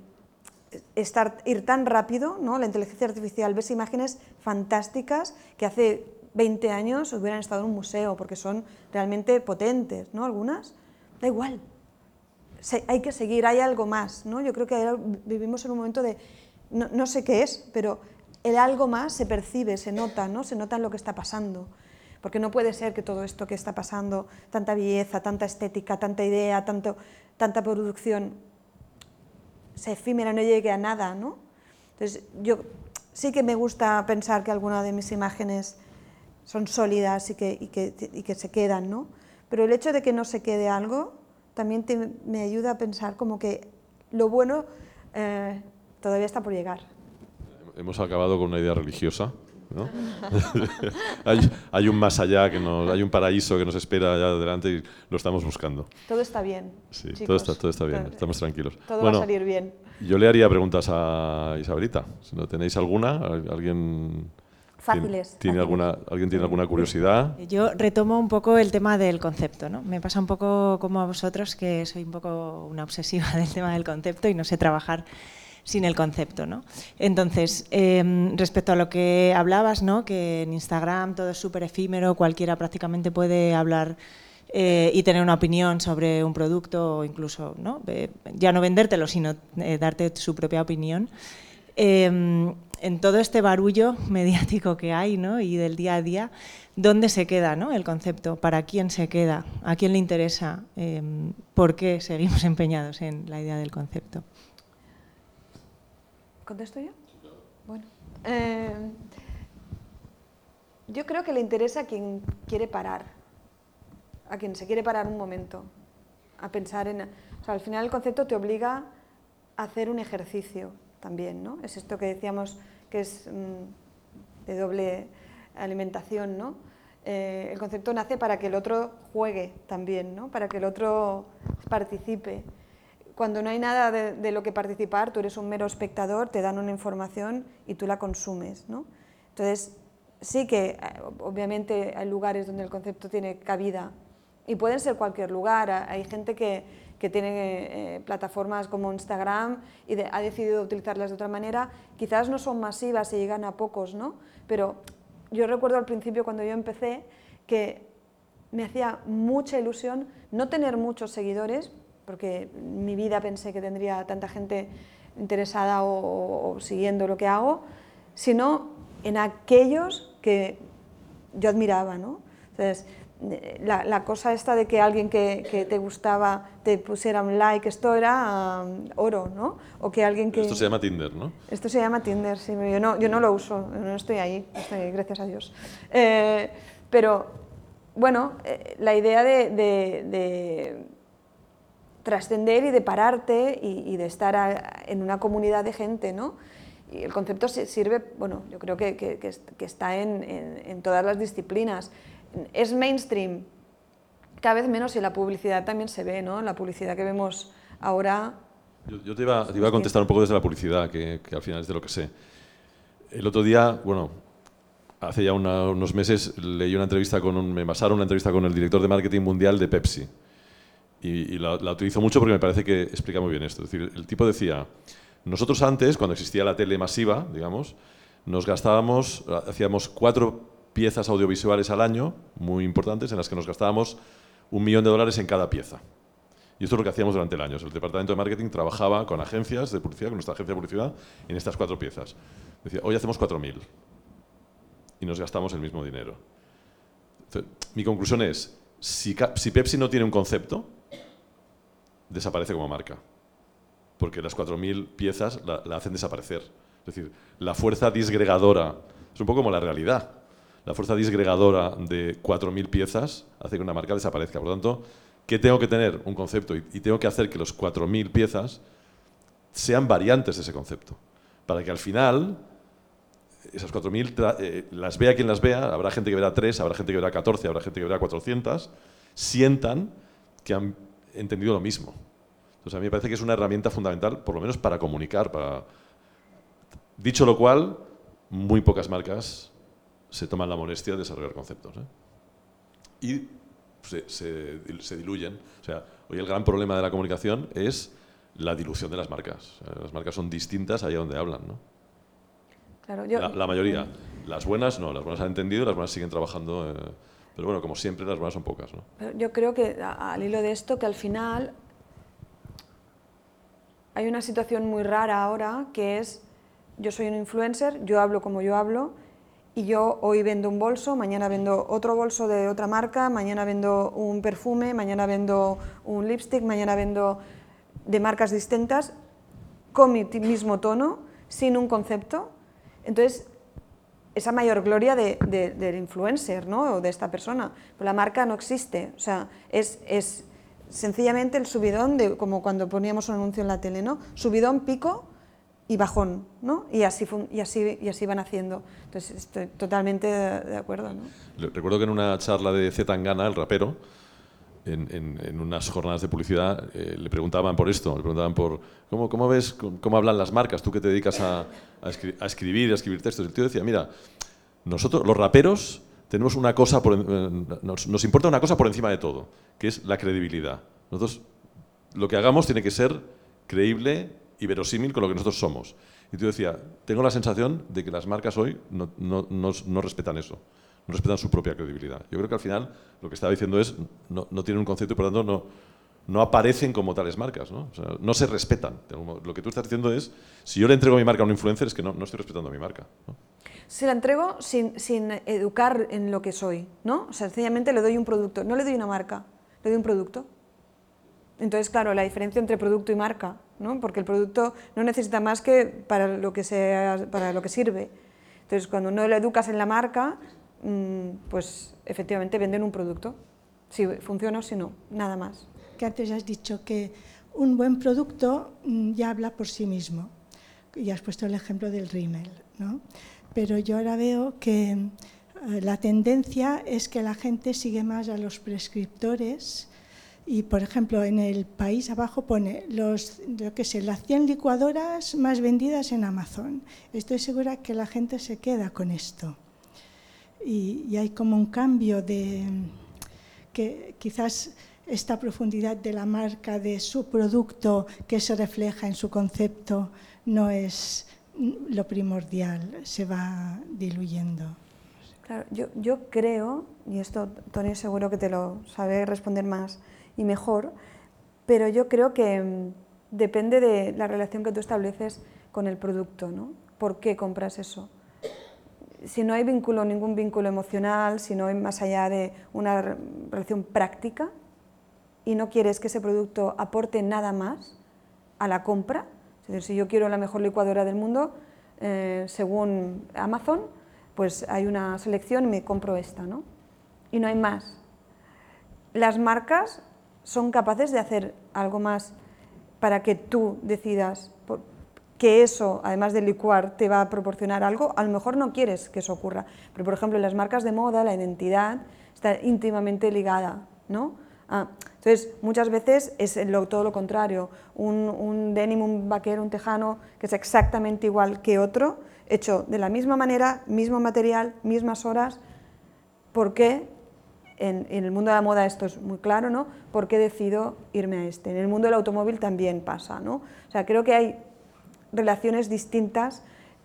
estar, ir tan rápido, ¿no? la inteligencia artificial, ves imágenes fantásticas que hace 20 años hubieran estado en un museo porque son realmente potentes, ¿no? Algunas, da igual, Se, hay que seguir, hay algo más, ¿no? Yo creo que vivimos en un momento de, no, no, sé qué es, pero el algo más se percibe, se nota, ¿no? Se nota en lo que está pasando. Porque no puede ser que todo esto que está pasando, tanta belleza, tanta estética, tanta idea, tanto, tanta producción, sea efímera, no llegue a nada, ¿no? Entonces, yo sí que me gusta pensar que algunas de mis imágenes son sólidas y que, y que, se quedan, ¿no? Pero el hecho de que no se quede algo también me ayuda a pensar como que lo bueno eh, todavía está por llegar. Hemos acabado con una idea religiosa, ¿no? [laughs] hay, hay, un más allá, que nos, hay un paraíso que nos espera allá adelante y lo estamos buscando. Todo está bien. Sí, todo está, todo está, bien, estamos tranquilos. Todo bueno, va a salir bien. Yo le haría preguntas a Isabelita. Si no tenéis alguna, alguien... Fáciles. ¿Tiene, fáciles. Alguna, ¿Alguien tiene alguna curiosidad? Yo retomo un poco el tema del concepto. ¿no? Me pasa un poco como a vosotros, que soy un poco una obsesiva [laughs] del tema del concepto y no sé trabajar sin el concepto. ¿no? Entonces, eh, respecto a lo que hablabas, ¿no? que en Instagram todo es súper efímero, cualquiera prácticamente puede hablar eh, y tener una opinión sobre un producto o incluso, ¿no? Ya no vendértelo, sino eh, darte su propia opinión. en todo este barullo [laughs] mediático que hay ¿no? y del día a día, ¿dónde se queda ¿no? el concepto? ¿Para quién se queda? ¿A quién le interesa? ¿Por qué seguimos [laughs] empeñados en la idea del concepto? ¿Contesto yo? Bueno. Eh, yo creo que le interesa a quien quiere parar, a quien se quiere parar un momento, a pensar en... O sea, al final el concepto te obliga a hacer un ejercicio también, ¿no? Es esto que decíamos que es mmm, de doble alimentación, ¿no? Eh, el concepto nace para que el otro juegue también, ¿no? Para que el otro participe cuando no hay nada de, de, lo que participar, tú eres un mero espectador, te dan una información y tú la consumes. ¿no? Entonces, sí que eh, obviamente hay lugares donde el concepto tiene cabida y pueden ser cualquier lugar. Hay gente que, que tiene eh, plataformas como Instagram y de, ha decidido utilizarlas de otra manera. Quizás no son masivas y llegan a pocos, ¿no? pero yo recuerdo al principio cuando yo empecé que me hacía mucha ilusión no tener muchos seguidores, porque en mi vida pensé que tendría tanta gente interesada o, o, siguiendo lo que hago, sino en aquellos que yo admiraba. ¿no? Entonces, la, la, cosa esta de que alguien que, que, te gustaba te pusiera un like, esto era um, oro, ¿no? O que alguien que... Esto se llama Tinder, ¿no? Esto se llama Tinder, sí, yo no, yo no lo uso, no estoy ahí, estoy, gracias a Dios. Eh, pero, bueno, eh, la idea de, de, de trascender y de pararte y, y de estar a, en una comunidad de gente, ¿no? Y el concepto sirve, bueno, yo creo que, que, que está en, en, en, todas las disciplinas. Es mainstream, cada vez menos y la publicidad también se ve, ¿no? La publicidad que vemos ahora Yo, te, iba, a contestar un poco desde la publicidad, que, al final es de lo que sé. El otro día, bueno, hace ya unos meses leí una entrevista con un, me pasaron una entrevista con el director de marketing mundial de Pepsi. Y, la, utilizo mucho porque me parece que explica muy bien esto. Es decir, el tipo decía, nosotros antes, cuando existía la tele masiva, digamos, nos gastábamos, hacíamos cuatro piezas audiovisuales al año, muy importantes, en las que nos gastábamos un millón de dólares en cada pieza. Y esto es lo que hacíamos durante el año. El departamento de marketing trabajaba con agencias de publicidad, con nuestra agencia de publicidad, en estas cuatro piezas. Decía, hoy hacemos 4.000 y nos gastamos el mismo dinero. mi conclusión es, si, Pepsi no tiene un concepto, desaparece como marca. Porque las 4.000 piezas la, hacen desaparecer. Es decir, la fuerza disgregadora, es un poco como la realidad. La fuerza disgregadora de 4.000 piezas hace que una marca desaparezca. Por lo tanto, ¿qué tengo que tener? Un concepto. Y, tengo que hacer que los 4.000 piezas sean variantes de ese concepto. Para que al final esas 4.000 eh, las vea quien las vea, habrá gente que verá 3, habrá gente que verá 14, habrá gente que verá 400, sientan que han entendido lo mismo. Entonces a mí me parece que es una herramienta fundamental, por lo menos para comunicar. Para... Dicho lo cual, muy pocas marcas se toman la molestia de desarrollar conceptos. ¿eh? Y se, diluyen. O sea, hoy el gran problema de la comunicación es la dilución de las marcas. Las marcas son distintas allá donde hablan. ¿no? la, mayoría. Las buenas no, las buenas han entendido, las buenas siguen trabajando. Eh, pero bueno, como siempre, las buenas son pocas. ¿no? Yo creo que al hilo de esto, que al final hay una situación muy rara ahora, que es, yo soy un influencer, yo hablo como yo hablo, y yo hoy vendo un bolso, mañana vendo otro bolso de otra marca, mañana vendo un perfume, mañana vendo un lipstick, mañana vendo de marcas distintas, con mi mismo tono, sin un concepto. Entonces, esa mayor gloria de, del influencer, ¿no? O de esta persona. Pero la marca no existe. O sea, es, es sencillamente el subidón, de, como cuando poníamos un anuncio en la tele, ¿no? Subidón, pico, y bajón, ¿no? Y así, y así, y así van haciendo. Entonces, estoy totalmente de acuerdo. ¿no? Recuerdo que en una charla de Zetangana, el rapero, en, en, unas jornadas de publicidad, eh, le preguntaban por esto, le preguntaban por cómo, cómo ves cómo hablan las marcas, tú que te dedicas a, a, escribir, a escribir textos. El tío decía, mira, nosotros, los raperos, tenemos una cosa, por, eh, nos, nos importa una cosa por encima de todo, que es la credibilidad. Nosotros, lo que hagamos tiene que ser creíble y verosímil con lo que nosotros somos. Y tú decía, tengo la sensación de que las marcas hoy no, no, no, respetan eso, no respetan su propia credibilidad. Yo creo que al final lo que estaba diciendo es, no, tienen un concepto y por tanto no, no aparecen como tales marcas, ¿no? No se respetan. Lo que tú estás diciendo es, si yo le entrego mi marca a un influencer es que no, no estoy respetando mi marca. Si la entrego sin, sin, educar en lo que soy, ¿no? Sencillamente le doy un producto, no le doy una marca, le doy un producto. Entonces, claro, la diferencia entre producto y marca, ¿no? porque el producto no necesita más que para lo que, sea, para lo que sirve. Entonces, cuando no lo educas en la marca, pues efectivamente venden un producto, si funciona o si no, nada más. Que antes has dicho que un buen producto mm, ya habla por sí mismo. Y has puesto el ejemplo del rímel, ¿no? Pero yo ahora veo que eh, la tendencia es que la gente sigue más a los prescriptores y, por ejemplo, en el país abajo pone los, lo que sé, las 100 licuadoras más vendidas en Amazon. Estoy segura que la gente se queda con esto. Y, hay como un cambio de que quizás esta profundidad de la marca, de su producto que se refleja en su concepto, no es lo primordial, se va diluyendo. Claro, yo, yo creo, y esto Tony seguro que te lo sabe responder más, y mejor, pero yo creo que mm, depende de la relación que tú estableces con el producto, ¿no? ¿Por qué compras eso? Si no hay vínculo, ningún vínculo emocional, si no hay más allá de una relación práctica y no quieres que ese producto aporte nada más a la compra, es decir, si yo quiero la mejor licuadora del mundo, eh, según Amazon, pues hay una selección y me compro esta, ¿no? Y no hay más. Las marcas son capaces de hacer algo más para que tú decidas que eso, además de licuar, te va a proporcionar algo, a lo mejor no quieres que eso ocurra. Pero, por ejemplo, en las marcas de moda, la identidad está íntimamente ligada, ¿no? Ah, entonces, muchas veces es todo lo contrario, un, un denim, un vaquero, un tejano, que es exactamente igual que otro, hecho de la misma manera, mismo material, mismas horas, ¿por qué? En, el mundo de la moda esto es muy claro, ¿no? ¿Por qué decido irme a este? En el mundo del automóvil también pasa, ¿no? O sea, creo que hay relaciones distintas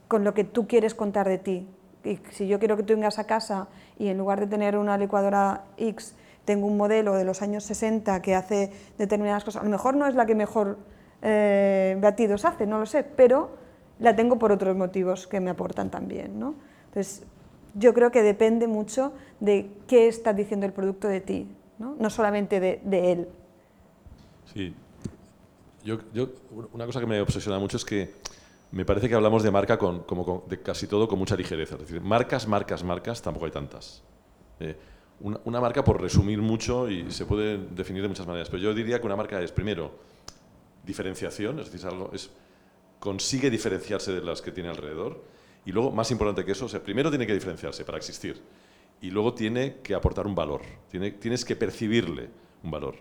con lo que tú quieres contar de ti. Y si yo quiero que tú vengas a casa y en lugar de tener una licuadora X, tengo un modelo de los años 60 que hace determinadas cosas, a lo mejor no es la que mejor eh, batidos hace, no lo sé, pero la tengo por otros motivos que me aportan también. ¿no? Entonces, yo creo que depende mucho de qué está diciendo el producto de ti, no, no solamente de, de, él. Sí, yo, yo, una cosa que me obsesiona mucho es que me parece que hablamos de marca con, como de casi todo con mucha ligereza. Es decir, marcas, marcas, marcas, tampoco hay tantas. Eh, una, una, marca, por resumir mucho, y se puede definir de muchas maneras, pero yo diría que una marca es, primero, diferenciación, es decir, algo, es, consigue diferenciarse de las que tiene alrededor, y luego, más importante que eso, o sea, primero tiene que diferenciarse para existir, y luego tiene que aportar un valor, tiene, tienes que percibirle un valor.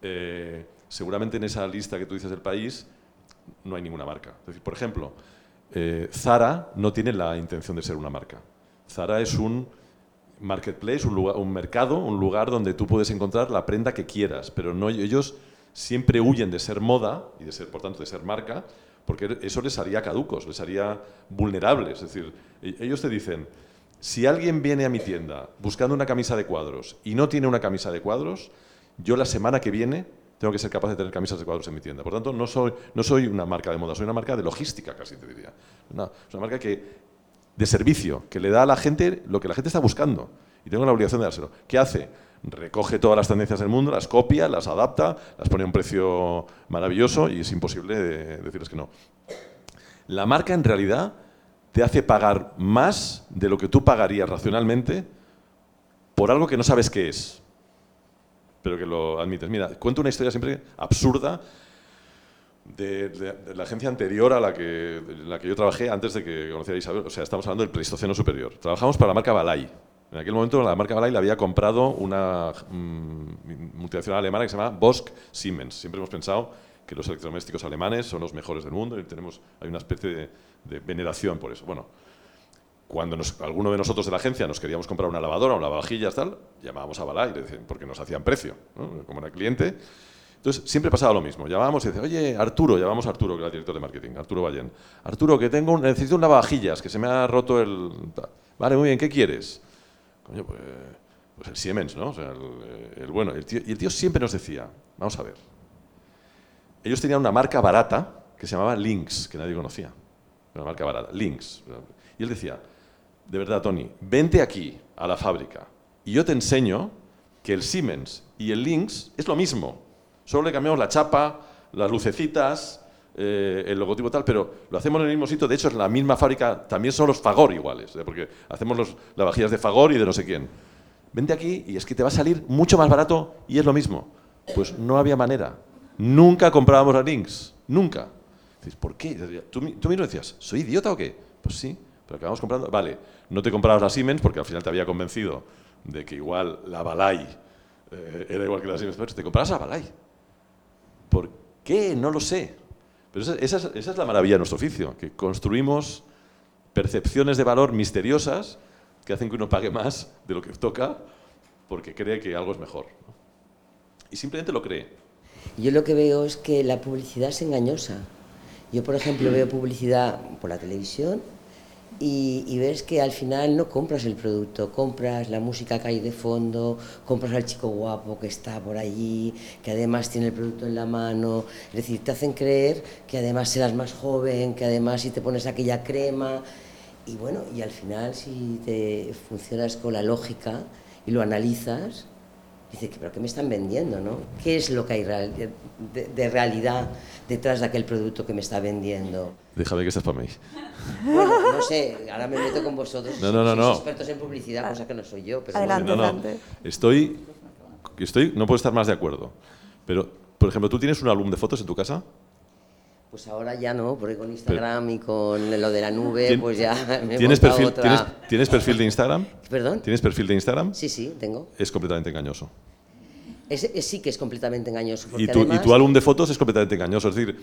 Eh, seguramente en esa lista que tú dices del país, no hay ninguna marca. Por ejemplo, eh, Zara no tiene la intención de ser una marca. Zara es un marketplace, un, un mercado, un lugar donde tú puedes encontrar la prenda que quieras, pero no, ellos siempre huyen de ser moda y de ser, por tanto, de ser marca, porque eso les haría caducos, les haría vulnerables. Es decir, e, ellos te dicen, si alguien viene a mi tienda buscando una camisa de cuadros y no tiene una camisa de cuadros, yo la semana que viene tengo que ser capaz de tener camisas de cuadros en mi tienda. Por tanto, no soy, no soy una marca de moda, soy una marca de logística, casi te diría. Es una marca que, de servicio, que le da a la gente lo que la gente está buscando. Y tengo la obligación de dárselo. ¿Qué hace? Recoge todas las tendencias del mundo, las copia, las adapta, las pone a un precio maravilloso y es imposible decirles que no. La marca en realidad te hace pagar más de lo que tú pagarías racionalmente por algo que no sabes qué es pero que lo admites. Mira, cuento una historia siempre absurda de, la agencia anterior a la que, la que yo trabajé antes de que conociera a Isabel. O sea, estamos hablando del Pleistoceno Superior. Trabajamos para la marca Balay. En aquel momento la marca Balay la había comprado una mm, multinacional alemana que se llama Bosch Siemens. Siempre hemos pensado que los electrodomésticos alemanes son los mejores del mundo y tenemos, hay una especie de, de veneración por eso. Bueno, cuando alguno de nosotros de la agencia nos queríamos comprar una lavadora, una lavavajillas, tal, llamábamos a Balay, porque nos hacían precio, como era cliente. Entonces, siempre pasaba lo mismo. Llamábamos y decía, oye, Arturo, llamamos a Arturo, que era el director de marketing, Arturo Ballén. Arturo, que tengo necesito un lavavajillas, que se me ha roto el... Vale, muy bien, ¿qué quieres? Pues, pues el Siemens, ¿no? O sea, el, bueno. y el tío siempre nos decía, vamos a ver, ellos tenían una marca barata que se llamaba Lynx, que nadie conocía. Una marca barata, Lynx. Y él decía, de verdad, Tony, vente aquí a la fábrica y yo te enseño que el Siemens y el Lynx es lo mismo. Solo le cambiamos la chapa, las lucecitas, eh, el logotipo tal, pero lo hacemos en el mismo sitio. De hecho, es la misma fábrica, también son los Fagor iguales, ¿eh? porque hacemos los, las de Fagor y de no sé quién. Vente aquí y es que te va a salir mucho más barato y es lo mismo. Pues no había manera. Nunca comprábamos a Lynx, nunca. Dices, ¿por qué? Tú, tú mismo decías, ¿soy idiota o qué? Pues sí, pero acabamos comprando. Vale, no te comprabas la Siemens porque al final te había convencido de que igual la Balay eh, era igual que la Siemens, pero te comprabas la Balay. ¿Por qué? No lo sé. Pero esa, es, la maravilla de nuestro oficio, que construimos percepciones de valor misteriosas que hacen que uno pague más de lo que toca porque cree que algo es mejor. Y simplemente lo cree. Yo lo que veo es que la publicidad es engañosa. Yo, por ejemplo, veo publicidad por la televisión y, ves que al final no compras el producto, compras la música que hay de fondo, compras al chico guapo que está por allí, que además tiene el producto en la mano, es decir, te hacen creer que además serás más joven, que además si te pones aquella crema, y bueno, y al final si te funcionas con la lógica y lo analizas, dices, pero ¿qué me están vendiendo? ¿no? ¿Qué es lo que hay de realidad detrás de aquel producto que me está vendiendo? Déjame que estás para mí. Bueno, no sé, ahora me meto con vosotros. No, no, no, no. expertos en publicidad, cosa que no soy yo. Pero adelante, adelante. Estoy, estoy, no puedo estar más de acuerdo. Pero, por ejemplo, ¿tú tienes un álbum de fotos en tu casa? Pues ahora ya no, porque con Instagram y con lo de la nube, pues ya [laughs] me ¿tienes perfil, ¿tienes, ¿Tienes perfil de Instagram? ¿Perdón? ¿Tienes perfil de Instagram? Sí, sí, tengo. Es completamente engañoso. es, es- sí que es completamente engañoso. Y tu, y además- tu álbum de fotos es completamente engañoso. Es decir,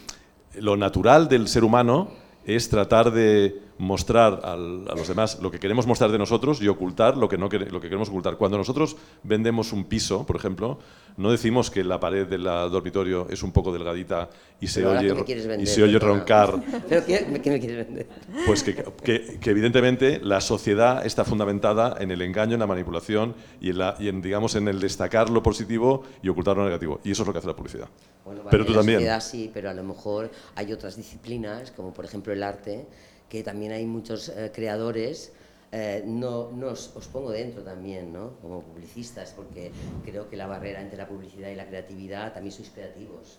lo natural del ser humano es tratar de mostrar al- a los demás lo que queremos mostrar de nosotros y ocultar lo que, no quere- lo que queremos ocultar. Cuando nosotros vendemos un piso, por ejemplo, no decimos que la pared del dormitorio es un poco delgadita y se Pero oye, roncar. [laughs] ¿Pero qué, qué me quieres vender? Pues que, que- que evidentemente la sociedad está fundamentada en el engaño, en la manipulación y en, la- y en, digamos, en el destacar lo positivo y ocultar lo negativo. Y eso es lo que hace la publicidad. Bueno, vale, Pero tú la también. sociedad sí, pero a lo mejor hay otras disciplinas, como por ejemplo el arte, que también hay muchos eh, creadores. eh, no, no os, os pongo dentro también, ¿no? Como publicistas, porque creo que la barrera entre la publicidad y la creatividad también sois creativos.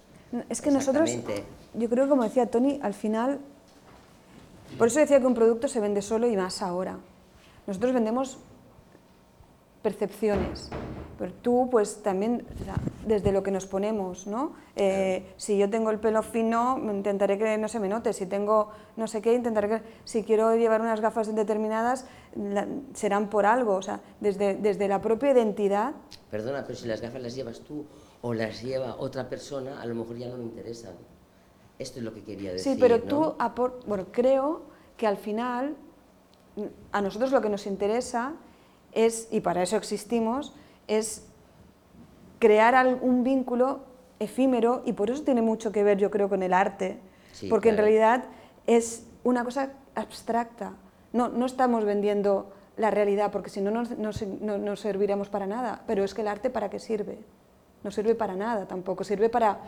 Es que nosotros, yo creo que como decía Tony, al final, por eso decía que un producto se vende solo y más ahora. Nosotros vendemos percepciones, pero tú pues también, o sea, desde lo que nos ponemos, ¿no? Eh, si yo tengo el pelo fino, intentaré que no se me note, si tengo no sé qué, intentaré que, si quiero llevar unas gafas determinadas, la- serán por algo, o sea, desde, desde la propia identidad Perdona, pero si las gafas las llevas tú o las lleva otra persona, a lo mejor ya no me interesan. Esto es lo que quería decir. Sí, pero ¿no? tú, apor- bueno, creo que al final a nosotros lo que nos interesa es, y para eso existimos, es crear al- un vínculo efímero y por eso tiene mucho que ver, yo creo, con el arte, Sí, porque en realidad es una cosa abstracta. No, no estamos vendiendo la realidad, porque si no, no, no- no serviríamos para nada, pero es que el arte para qué sirve? No sirve para nada tampoco, sirve para,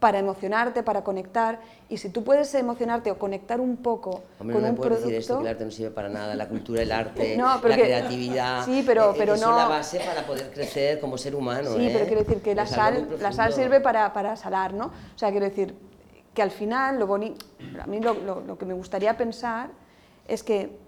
para emocionarte, para conectar, y si tú puedes emocionarte o conectar un poco Hombre, con no me un puedes producto... decir esto, que el arte no sirve para nada, la cultura, el arte, [laughs] No, la que- creatividad. Sí, pero- eh, pero no- es la base para poder crecer como ser humano. Sí, ¿eh? pero quiero decir que la sal, la sal sirve para, para salar, ¿no? O sea, quiero decir que al final lo bonito, a mí lo, lo- lo que me gustaría pensar es que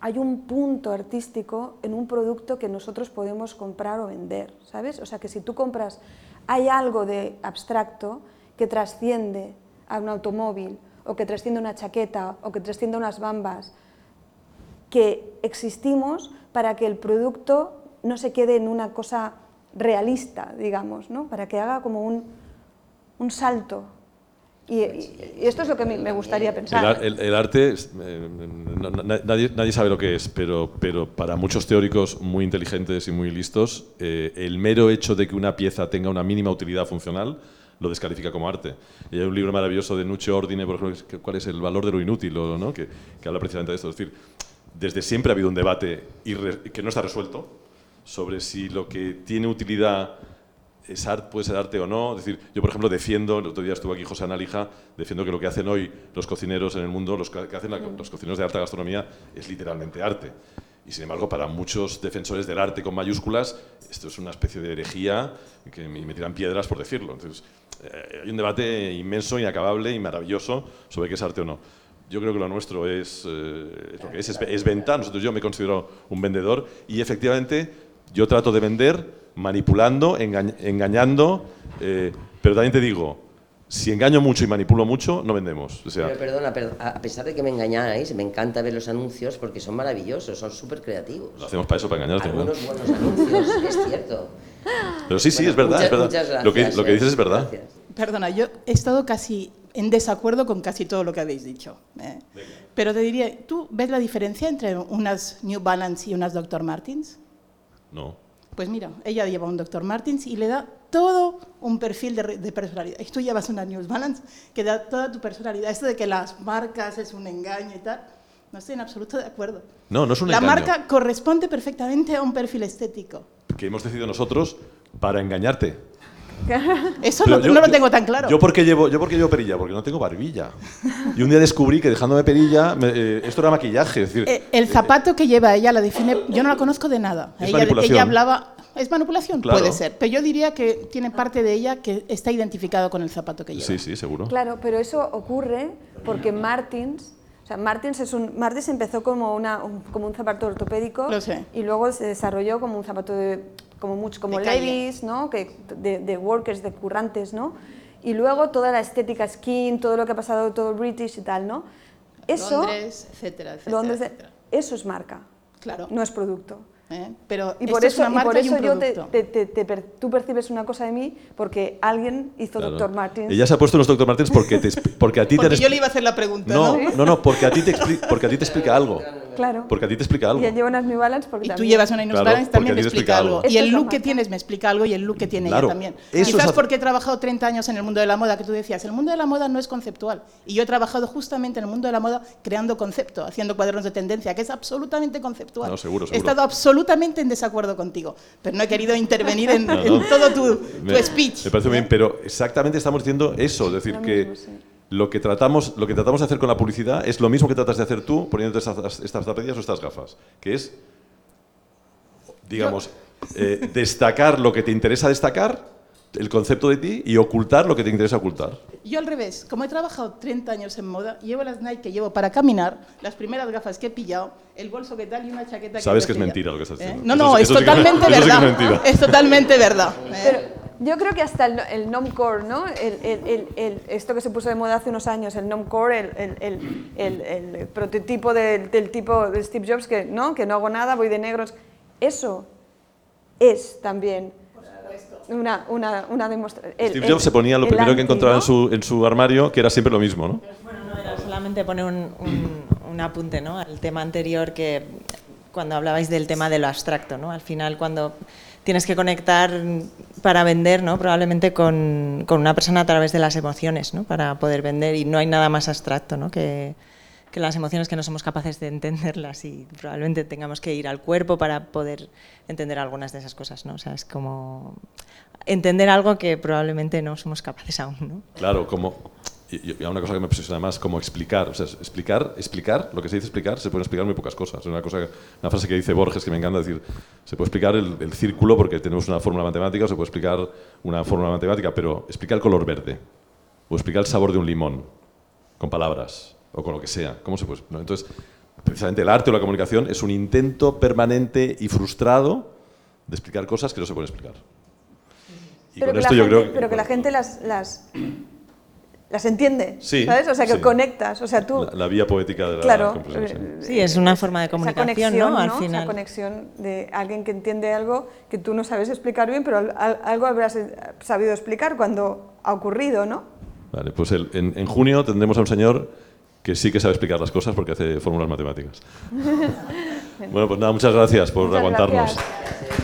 hay un punto artístico en un producto que nosotros podemos comprar o vender, ¿sabes? O sea, que si tú compras, hay algo de abstracto que trasciende a un automóvil o que trasciende una chaqueta o que trasciende unas bambas que existimos para que el producto no se quede en una cosa realista, digamos, ¿no? para que haga como un, un salto. Y, y- y esto es lo que me, gustaría El, pensar. ar- el- el arte, eh, no- nadie, nadie sabe lo que es, pero, pero para muchos teóricos muy inteligentes y muy listos, eh, el mero hecho de que una pieza tenga una mínima utilidad funcional lo descalifica como arte. Y hay un libro maravilloso de Nuccio Ordine, por ejemplo, ¿cuál es el valor de lo inútil? O, ¿no? que, que habla precisamente de esto. Es decir, desde siempre ha habido un debate que no está resuelto sobre si lo que tiene utilidad es arte, puede ser arte o no. Es decir, yo, por ejemplo, defiendo, el otro día estuvo aquí José Analija, defiendo que lo que hacen hoy los cocineros en el mundo, los que hacen la- los cocineros de alta gastronomía, es literalmente arte. Y sin embargo, para muchos defensores del arte con mayúsculas, esto es una especie de herejía que me, me tiran piedras por decirlo. Entonces, eh, hay un debate inmenso, inacabable y maravilloso sobre qué es arte o no. Yo creo que lo nuestro es, eh, es lo que es, es, es venta. Nosotros, yo me considero un vendedor y efectivamente yo trato de vender manipulando, engañ- engañando, eh, pero también te digo, si engaño mucho y manipulo mucho, no vendemos. O sea, Pero perdona, per- a pesar de que me engañáis, me encanta ver los anuncios porque son maravillosos, son súper creativos. lo hacemos para eso, para engañarte. ¿no? Algunos buenos anuncios, [laughs] es cierto. Pero sí, sí, Bueno, es verdad, muchas- es verdad. lo, que, gracias, lo que eh. dices es verdad. Gracias. Perdona, yo he estado casi en desacuerdo con casi todo lo que habéis dicho. ¿eh? Pero te diría, ¿tú ves la diferencia entre unas New Balance y unas Dr. Martens? No. Pues mira, ella lleva un Dr. Martens y le da todo un perfil de, personalidad. Y tú llevas una New Balance que da toda tu personalidad. Esto de que las marcas es un engaño y tal, no estoy en absoluto de acuerdo. No, no es un la engaño. marca corresponde perfectamente a un perfil estético. Que hemos decidido nosotros para engañarte. [laughs] Eso no, yo- no lo yo- tengo tan claro. Yo porque llevo, yo porque llevo perilla, porque no tengo barbilla. Y un día descubrí que dejándome perilla, me- eh, esto era maquillaje. Es decir, Eh, el zapato que lleva ella la define. Yo no la conozco de nada. Es ella, manipulación. ella hablaba. ¿Es manipulación? Claro. Puede ser. Pero yo diría que tiene parte de ella que está identificado con el zapato que lleva. sí, sí, seguro. Claro, pero eso ocurre porque Martins, o sea, Martins es un Martins empezó como una un- como un zapato ortopédico Lo sé. y luego se desarrolló como un zapato de como mucho como. Levi's, ¿no? Que de, de workers, de currantes, ¿no? Y luego toda la estética skin, todo lo que ha pasado todo British y tal, ¿no? Eso Londres, etcétera, etcétera. Londres, etcétera. eso es marca, Claro. no es producto. ¿eh? Pero Y por es eso, y por y eso un yo te, te- te- te per- tú percibes una cosa de mí porque alguien hizo Claro. Dr. Martins. Ella se ha puesto los Dr. Martens porque, te expli- porque a ti Porque te... yo le iba a hacer la pregunta, No, ¿no? no, no, porque a ti te, expli- porque a ti te explica algo. Claro. Porque a ti te explica algo. Y él lleva unas New Balance porque Y tú también... llevas una Inus Claro, Balance, también te explica algo. algo. Y el look que tienes me explica algo y el look que tiene Claro, ella también. eso Quizás porque he trabajado 30 años en el mundo de la moda, que tú decías, el mundo de la moda no es conceptual. Y yo he trabajado justamente en el mundo de la moda creando concepto, haciendo cuadernos de tendencia, que es absolutamente conceptual. No, seguro, He seguro. estado absolutamente en desacuerdo contigo, pero no he querido intervenir en, No, en no. todo tu, tu Me- speech. Me parece muy ¿eh? bien, pero exactamente estamos diciendo eso, es decir, que mismo, sí. Lo que tratamos, lo que tratamos de hacer con la publicidad es lo mismo que tratas de hacer tú poniéndote estas, estas zapatillas o estas gafas, que es, digamos, eh, [laughs] destacar lo que te interesa destacar, el concepto de ti, y ocultar lo que te interesa ocultar. Yo al revés, como he trabajado 30 años en moda, llevo las Nike que llevo para caminar, las primeras gafas que he pillado, el bolso que tal y una chaqueta que Sabes que es mentira lo que estás ¿Eh? diciendo. No, Eso no, sí- es eso sí que- totalmente sí que es verdad. mentira. es totalmente verdad. ¿eh? Pero yo creo que hasta el, el Nomcore, ¿no? El, el- el- el- esto que se puso de moda hace unos años, el Nomcore, el, el, el, el- el prototipo del, del tipo de Steve Jobs, que no, que no hago nada, voy de negros. Eso es también una, una, una demostración. Steve Jobs se ponía lo primero que encontraba en su, en su armario, que era siempre lo mismo, ¿no? Bueno, no, era solamente poner un, un- un apunte ¿no? al tema anterior que cuando hablabais del tema de lo abstracto, ¿no? Al final cuando tienes que conectar para vender, ¿no? Probablemente con, con una persona a través de las emociones, ¿no? Para poder vender y no hay nada más abstracto, ¿no? Que, que las emociones que no somos capaces de entenderlas y probablemente tengamos que ir al cuerpo para poder entender algunas de esas cosas, ¿no? O sea, es como entender algo que probablemente no somos capaces aún, ¿no? Claro, como. Y, y una cosa que me obsesiona más, como explicar. O sea, explicar, explicar, lo que se dice explicar, se pueden explicar muy pocas cosas. Es una, cosa, una frase que dice Borges que me encanta decir: se puede explicar el, el círculo porque tenemos una fórmula matemática, o se puede explicar una fórmula matemática, pero explicar el color verde, o explicar el sabor de un limón, con palabras, o con lo que sea. ¿Cómo se puede? no? Entonces, precisamente el arte o la comunicación es un intento permanente y frustrado de explicar cosas que no se pueden explicar. Y pero, con que esto la yo gente, creo pero que la gente las, las, las entiende, Sí, ¿sabes? O sea, que sí. conectas, o sea, tú... La, la vía poética de la claro, comprensión, sí. eh, Sí, es una forma de esa comunicación, conexión, ¿no? Al Esa final. conexión de alguien que entiende algo que tú no sabes explicar bien, pero al- al- algo habrás eh, sabido explicar cuando ha ocurrido, ¿no? Vale, pues el- en, en junio tendremos a un señor que sí que sabe explicar las cosas porque hace fórmulas matemáticas. [laughs] bueno, pues nada, muchas gracias por Muchas aguantarnos. gracias.